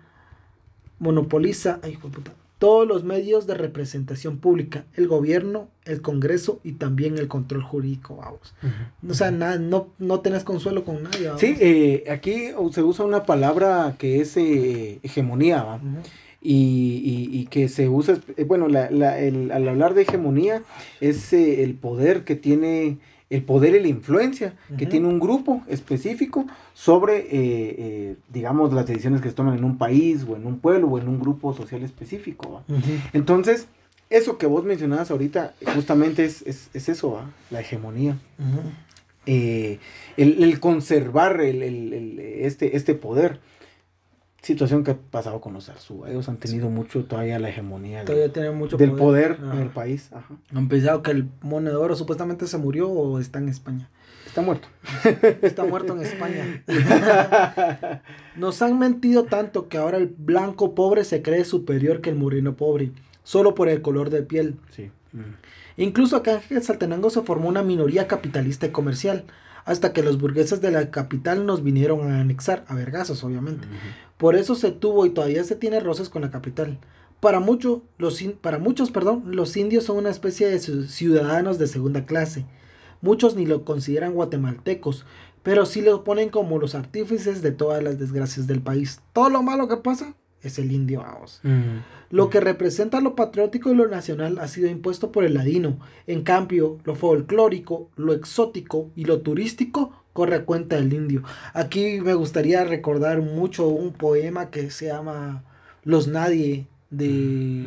monopoliza, ay, puta, todos los medios de representación pública, el gobierno, el Congreso y también el control jurídico, vamos. Ujú. O sea, na- no, no tenés consuelo con nadie. vamos. Sí, eh, aquí se usa una palabra que es eh, hegemonía, ¿va? Y, y- y que se usa, eh, bueno, la- la- el- al hablar de hegemonía es eh, el poder que tiene, el poder y la influencia que tiene un grupo específico sobre, eh, eh, digamos, las decisiones que se toman en un país o en un pueblo o en un grupo social específico. Entonces, eso que vos mencionabas ahorita, justamente es, es, es eso, ¿va? la hegemonía. Eh, el, el conservar el, el- el- este, este poder. Situación que ha pasado con los Arzúa. Ellos han tenido mucho todavía la hegemonía Todavía mucho del poder, en el país. Ajá. Han pensado que el mono de oro supuestamente se murió o está en España. Está muerto. Está muerto en España. Nos han mentido tanto que ahora el blanco pobre se cree superior que el moreno pobre, solo por el color de piel. sí. Incluso acá en Saltenango se formó una minoría capitalista y comercial, hasta que los burgueses de la capital nos vinieron a anexar, a vergazos obviamente. Por eso se tuvo y todavía se tiene roces con la capital. Para, mucho, los, para muchos, perdón, los indios son una especie de ci- ciudadanos de segunda clase. Muchos ni lo consideran guatemaltecos, pero sí lo ponen como los artífices de todas las desgracias del país. Todo lo malo que pasa es el indio. Mm. Lo que representa lo patriótico y lo nacional ha sido impuesto por el ladino. En cambio, lo folclórico, lo exótico y lo turístico corre a cuenta del indio. Aquí me gustaría recordar mucho un poema que se llama Los Nadie de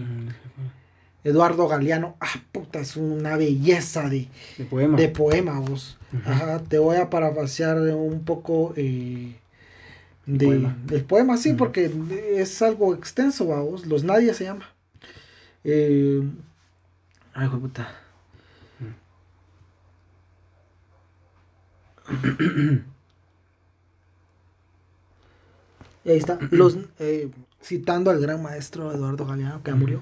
Mm. Eduardo Galeano. Ah, puta, es una belleza de, De poema. de poema, vos. Ajá, te voy a parafasear un poco eh, El de, poema. del poema, sí, porque es algo extenso, vamos. Los Nadie se llama. Eh, ay, puta. Y ahí está, los, eh, citando al gran maestro Eduardo Galeano, que murió.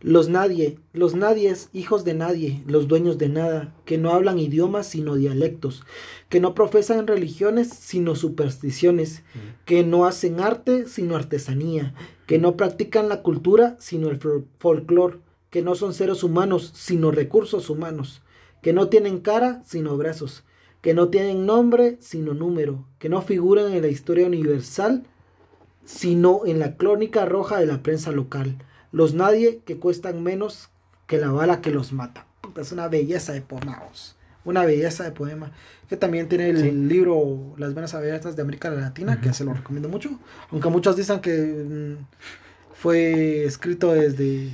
Los nadie, los nadies, hijos de nadie, los dueños de nada, que no hablan idiomas sino dialectos, que no profesan religiones sino supersticiones, que no hacen arte sino artesanía, que no practican la cultura sino el fol- folclor, que no son seres humanos sino recursos humanos, que no tienen cara sino brazos, que no tienen nombre sino número, que no figuran en la historia universal sino en la crónica roja de la prensa local. Los nadie que cuestan menos que la bala que los mata. Es una belleza de poemas. Una belleza de poema. Que también tiene el Sí. libro Las Venas Abiertas de América Latina, que se lo recomiendo mucho. Aunque muchos dicen que mm, fue escrito desde.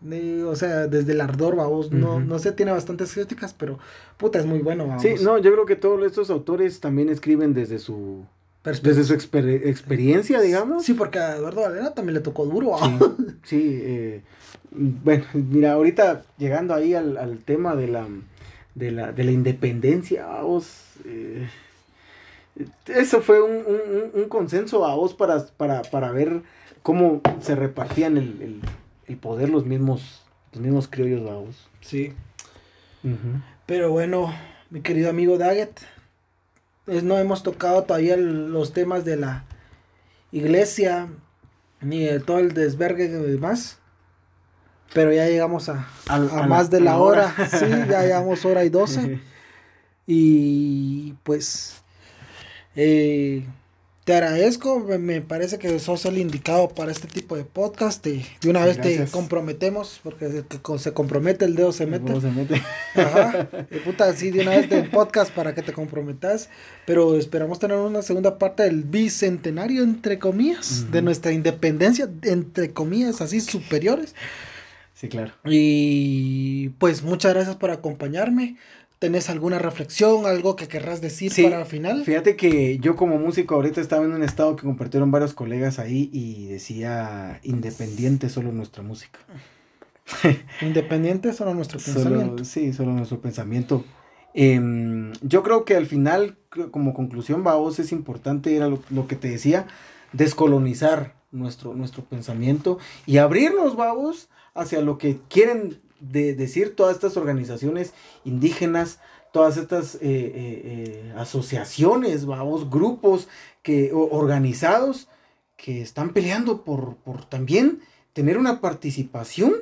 De- o sea, desde el ardor, vamos. No, no sé, tiene bastantes críticas, pero puta, es muy bueno, vamos. Sí, no, yo creo que todos estos autores también escriben desde su desde su exper- experiencia, digamos. Sí, porque a Eduardo Valera también le tocó duro. Sí, eh, bueno, mira, ahorita llegando ahí al, al tema de la, de la, de la independencia, vos, eh, eso fue un, un- un- un consenso a vos para, para, para ver cómo se repartían el, el- el poder los mismos, los mismos criollos, vos. Sí. Pero bueno, mi querido amigo Daggett, es- no hemos tocado todavía el- los temas de la iglesia, ni de todo el desvergue y demás. Pero ya llegamos a, a a la- más de la, hora. hora. Sí, ya llevamos hora y doce. Y pues eh, te agradezco, me, parece que sos el indicado para este tipo de podcast. De, de una Sí, vez gracias. te comprometemos, porque el que se compromete el dedo se mete. ¿Cómo se mete? Ajá, eh, puta, sí, de una vez del podcast para que te comprometas. Pero esperamos tener una segunda parte del bicentenario, entre comillas, de nuestra independencia, entre comillas, así superiores. Sí, claro. Y pues muchas gracias por acompañarme. ¿Tenés alguna reflexión, algo que querrás decir Sí, para el final? Fíjate que yo como músico ahorita estaba en un estado que compartieron varios colegas ahí y decía independiente solo nuestra música. Independiente solo nuestro pensamiento. Solo, sí, solo nuestro pensamiento. Em, yo creo que al final, como conclusión, Baos, es importante, era lo, lo que te decía, descolonizar nuestro, nuestro pensamiento y abrirnos, Baos, hacia lo que quieren de- decir todas estas organizaciones indígenas, todas estas eh, eh, eh, asociaciones, grupos que, o- organizados que están peleando por, por también tener una participación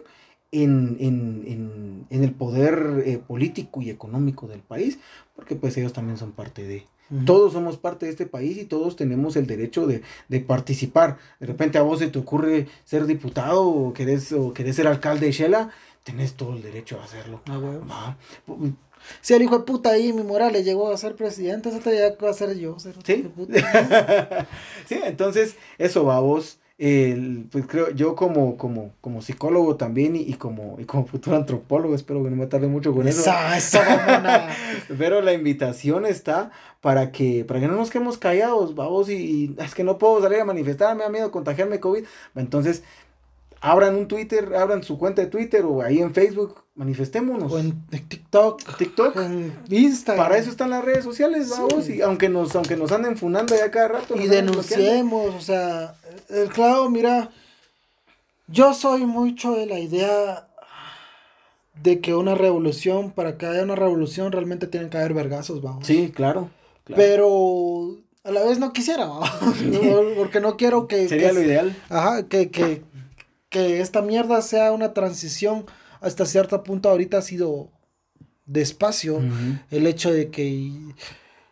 en, en- en- en el poder eh, político y económico del país, porque pues ellos también son parte de... Todos somos parte de este país y todos tenemos el derecho de, de participar. De repente a vos se te ocurre ser diputado o querés, o querés ser alcalde de Shela, tenés todo el derecho a hacerlo. Ah, huevo. Va. Si el hijo de puta ahí, mi Morales, llegó a ser presidente, eso te va a ser yo. cerote ¿Sí? puta. sí, entonces eso va vos. el, pues creo, yo como, como, como psicólogo también y, como, y como futuro antropólogo, espero que no me tarde mucho con eso. Pero la invitación está para que, para que no nos quedemos callados, vamos, y, es que no puedo salir a manifestar, me da miedo contagiarme COVID. Entonces, abran un Twitter, abran su cuenta de Twitter o ahí en Facebook, manifestémonos. O en TikTok. TikTok. En Instagram. Para eso están las redes sociales, vamos, y aunque nos, aunque nos anden funando ya cada rato. Y denunciemos, o sea, el clavo, mira, yo soy mucho de la idea de que una revolución, para que haya una revolución, realmente tienen que haber vergazos, vamos. Sí, claro. Pero a la vez no quisiera, porque no quiero que... Sería lo ideal. Ajá, que, que, que esta mierda sea una transición hasta cierto punto ahorita ha sido despacio. El hecho de que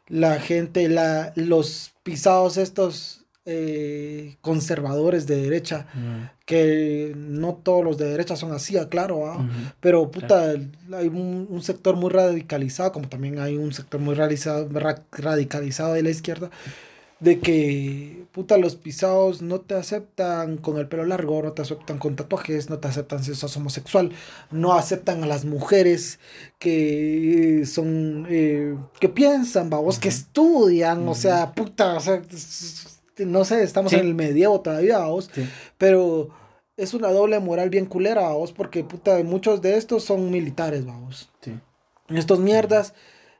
la gente, la, los pisados estos eh, conservadores de derecha, que no todos los de derecha son así, claro, pero puta, hay un, sector muy radicalizado, como también hay un sector muy radicalizado de la izquierda, de que, puta, los pisados no te aceptan con el pelo largo, no te aceptan con tatuajes, no te aceptan si sos homosexual, no aceptan a las mujeres que son, eh, que piensan, vamos, que estudian, o sea, puta, o sea, no sé, estamos en el medievo todavía, vamos, pero es una doble moral bien culera, vamos, porque, puta, muchos de estos son militares, vamos. Sí. Estos mierdas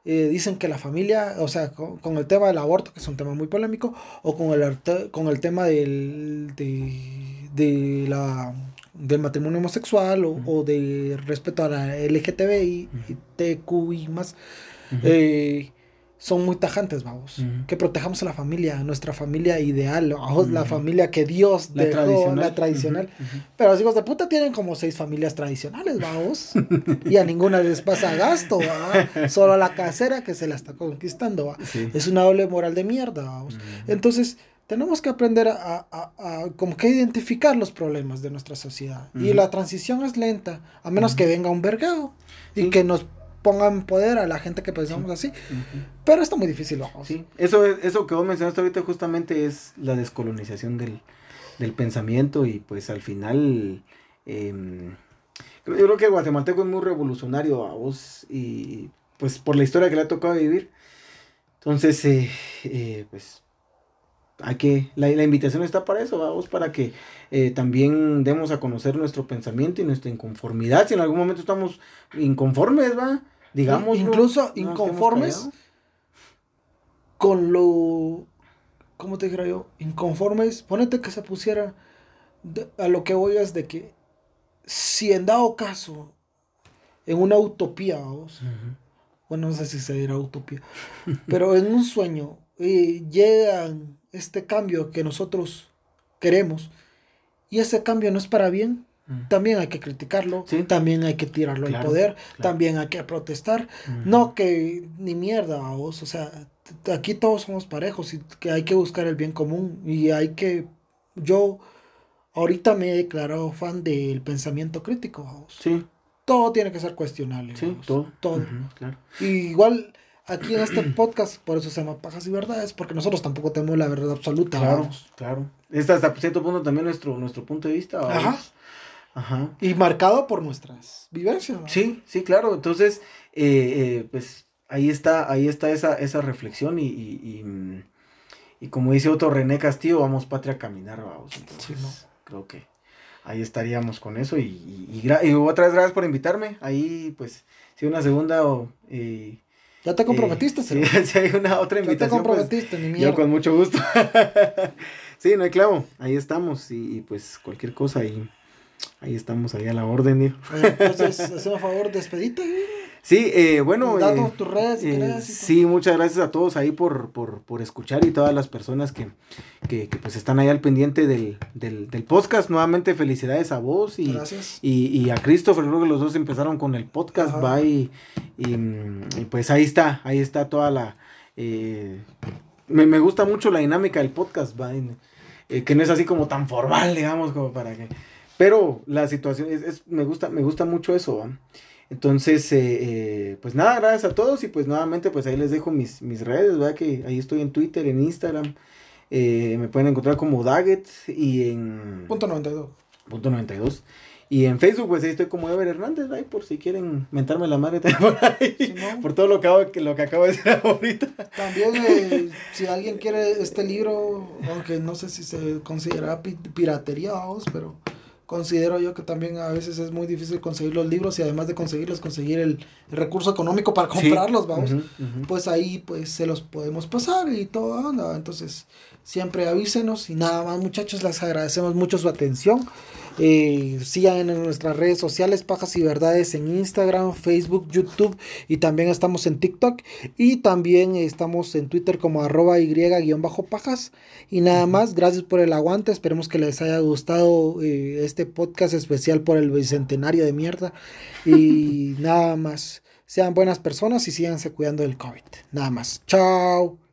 eh, dicen que la familia, o sea, con, el tema del aborto, que es un tema muy polémico, o con el, con el tema del, de, la, del matrimonio homosexual o, o de respeto a la LGTBI y TQI más, son muy tajantes, vamos. Que protejamos a la familia, nuestra familia ideal, la familia que Dios la dejó, tradicional. la tradicional. Pero los hijos de puta tienen como seis familias tradicionales, vamos. y a ninguna les pasa gasto, ¿va? Solo a la casera que se la está conquistando, ¿va? Es una doble moral de mierda, vamos. Entonces, tenemos que aprender a, a, a, como que identificar los problemas de nuestra sociedad. Y la transición es lenta, a menos que venga un vergado y que nos pongan poder a la gente que pensamos así. Pero está muy difícil, Sí, eso, eso que vos mencionaste ahorita justamente es la descolonización del, pensamiento y pues al final... Em, yo creo que el guatemalteco es muy revolucionario a vos y pues por la historia que le ha tocado vivir. Entonces, eh, eh, pues hay que, la, la, invitación está para eso, vamos, para que eh, también demos a conocer nuestro pensamiento y nuestra inconformidad. Si en algún momento estamos inconformes, va, digamos. Incluso inconformes con lo, ¿cómo te diría yo? Inconformes, ponete que se pusiera, a lo que voy es de que si en dado caso, en una utopía, vamos, bueno, no sé si se dirá utopía, pero en un sueño, eh, llegan este cambio que nosotros queremos y ese cambio no es para bien, también hay que criticarlo, también hay que tirarlo al poder, también hay que protestar. No que ni mierda, vos, o sea, aquí todos somos parejos y que hay que buscar el bien común y hay que, yo ahorita me he declarado fan del pensamiento crítico, vos. Sí. Todo tiene que ser cuestionable. Sí, todo. Todo. claro. igual aquí en este podcast, por eso se llama Pajas y Verdades, porque nosotros tampoco tenemos la verdad absoluta. Claro, claro. Este hasta cierto punto también nuestro, nuestro punto de vista. Ajá. Ajá. Y marcado por nuestras vivencias. Sí, sí, claro. Entonces, eh, eh, pues ahí está, ahí está esa, esa reflexión y, y, y, como dice otro René Castillo, vamos patria a caminar, vamos. Entonces, creo que ahí estaríamos con eso y, y, otra vez gracias por invitarme. Ahí, pues, si una segunda o... Eh, ya te comprometiste, sí, si hay una otra invitación. Ya te pues, comprometiste, ni mierda. Yo con mucho gusto. sí, no hay clavo. Ahí estamos. Y, pues cualquier cosa ahí. Ahí estamos, ahí a la orden, ¿no? Entonces, hacemos favor, despedite. Sí, eh, bueno. Eh, tus redes, eh, sí, muchas gracias a todos ahí por, por, por escuchar y todas las personas que, que, que, pues están ahí al pendiente del, del, del, podcast. Nuevamente, felicidades a vos y, y, y, a Christopher. Creo que los dos empezaron con el podcast, va y, y, pues ahí está, ahí está toda la. Eh, me, me, gusta mucho la dinámica del podcast, va, que no es así como tan formal, digamos, como para que. Pero la situación es, es me gusta, me gusta mucho eso, ¿va? Entonces, eh, eh, pues nada, gracias a todos y pues nuevamente pues ahí les dejo mis, mis redes, ¿verdad? Que ahí estoy en Twitter, en Instagram, Eh, me pueden encontrar como Daggett y en... Punto 92. Punto 92. Y en Facebook, pues ahí estoy como Ever Hernández, ahí por si quieren mentarme la madre por ahí. por todo lo que, acabo, lo que acabo de decir ahorita. También, eh, si alguien quiere este libro, aunque no sé si se considera piratería, vamos, pero considero yo que también a veces es muy difícil conseguir los libros y además de conseguirlos, conseguir el, recurso económico para comprarlos, vamos. Pues ahí pues se los podemos pasar y todo anda. Entonces, siempre avísenos y nada más muchachos, les agradecemos mucho su atención. Eh, sigan en nuestras redes sociales, Pajas y Verdades, en Instagram, Facebook, YouTube y también estamos en TikTok y también estamos en Twitter como arroba y-pajas. Y nada más, gracias por el aguante, esperemos que les haya gustado eh, este podcast especial por el bicentenario de mierda. Y nada más, sean buenas personas y síganse cuidando del COVID. Nada más, chao.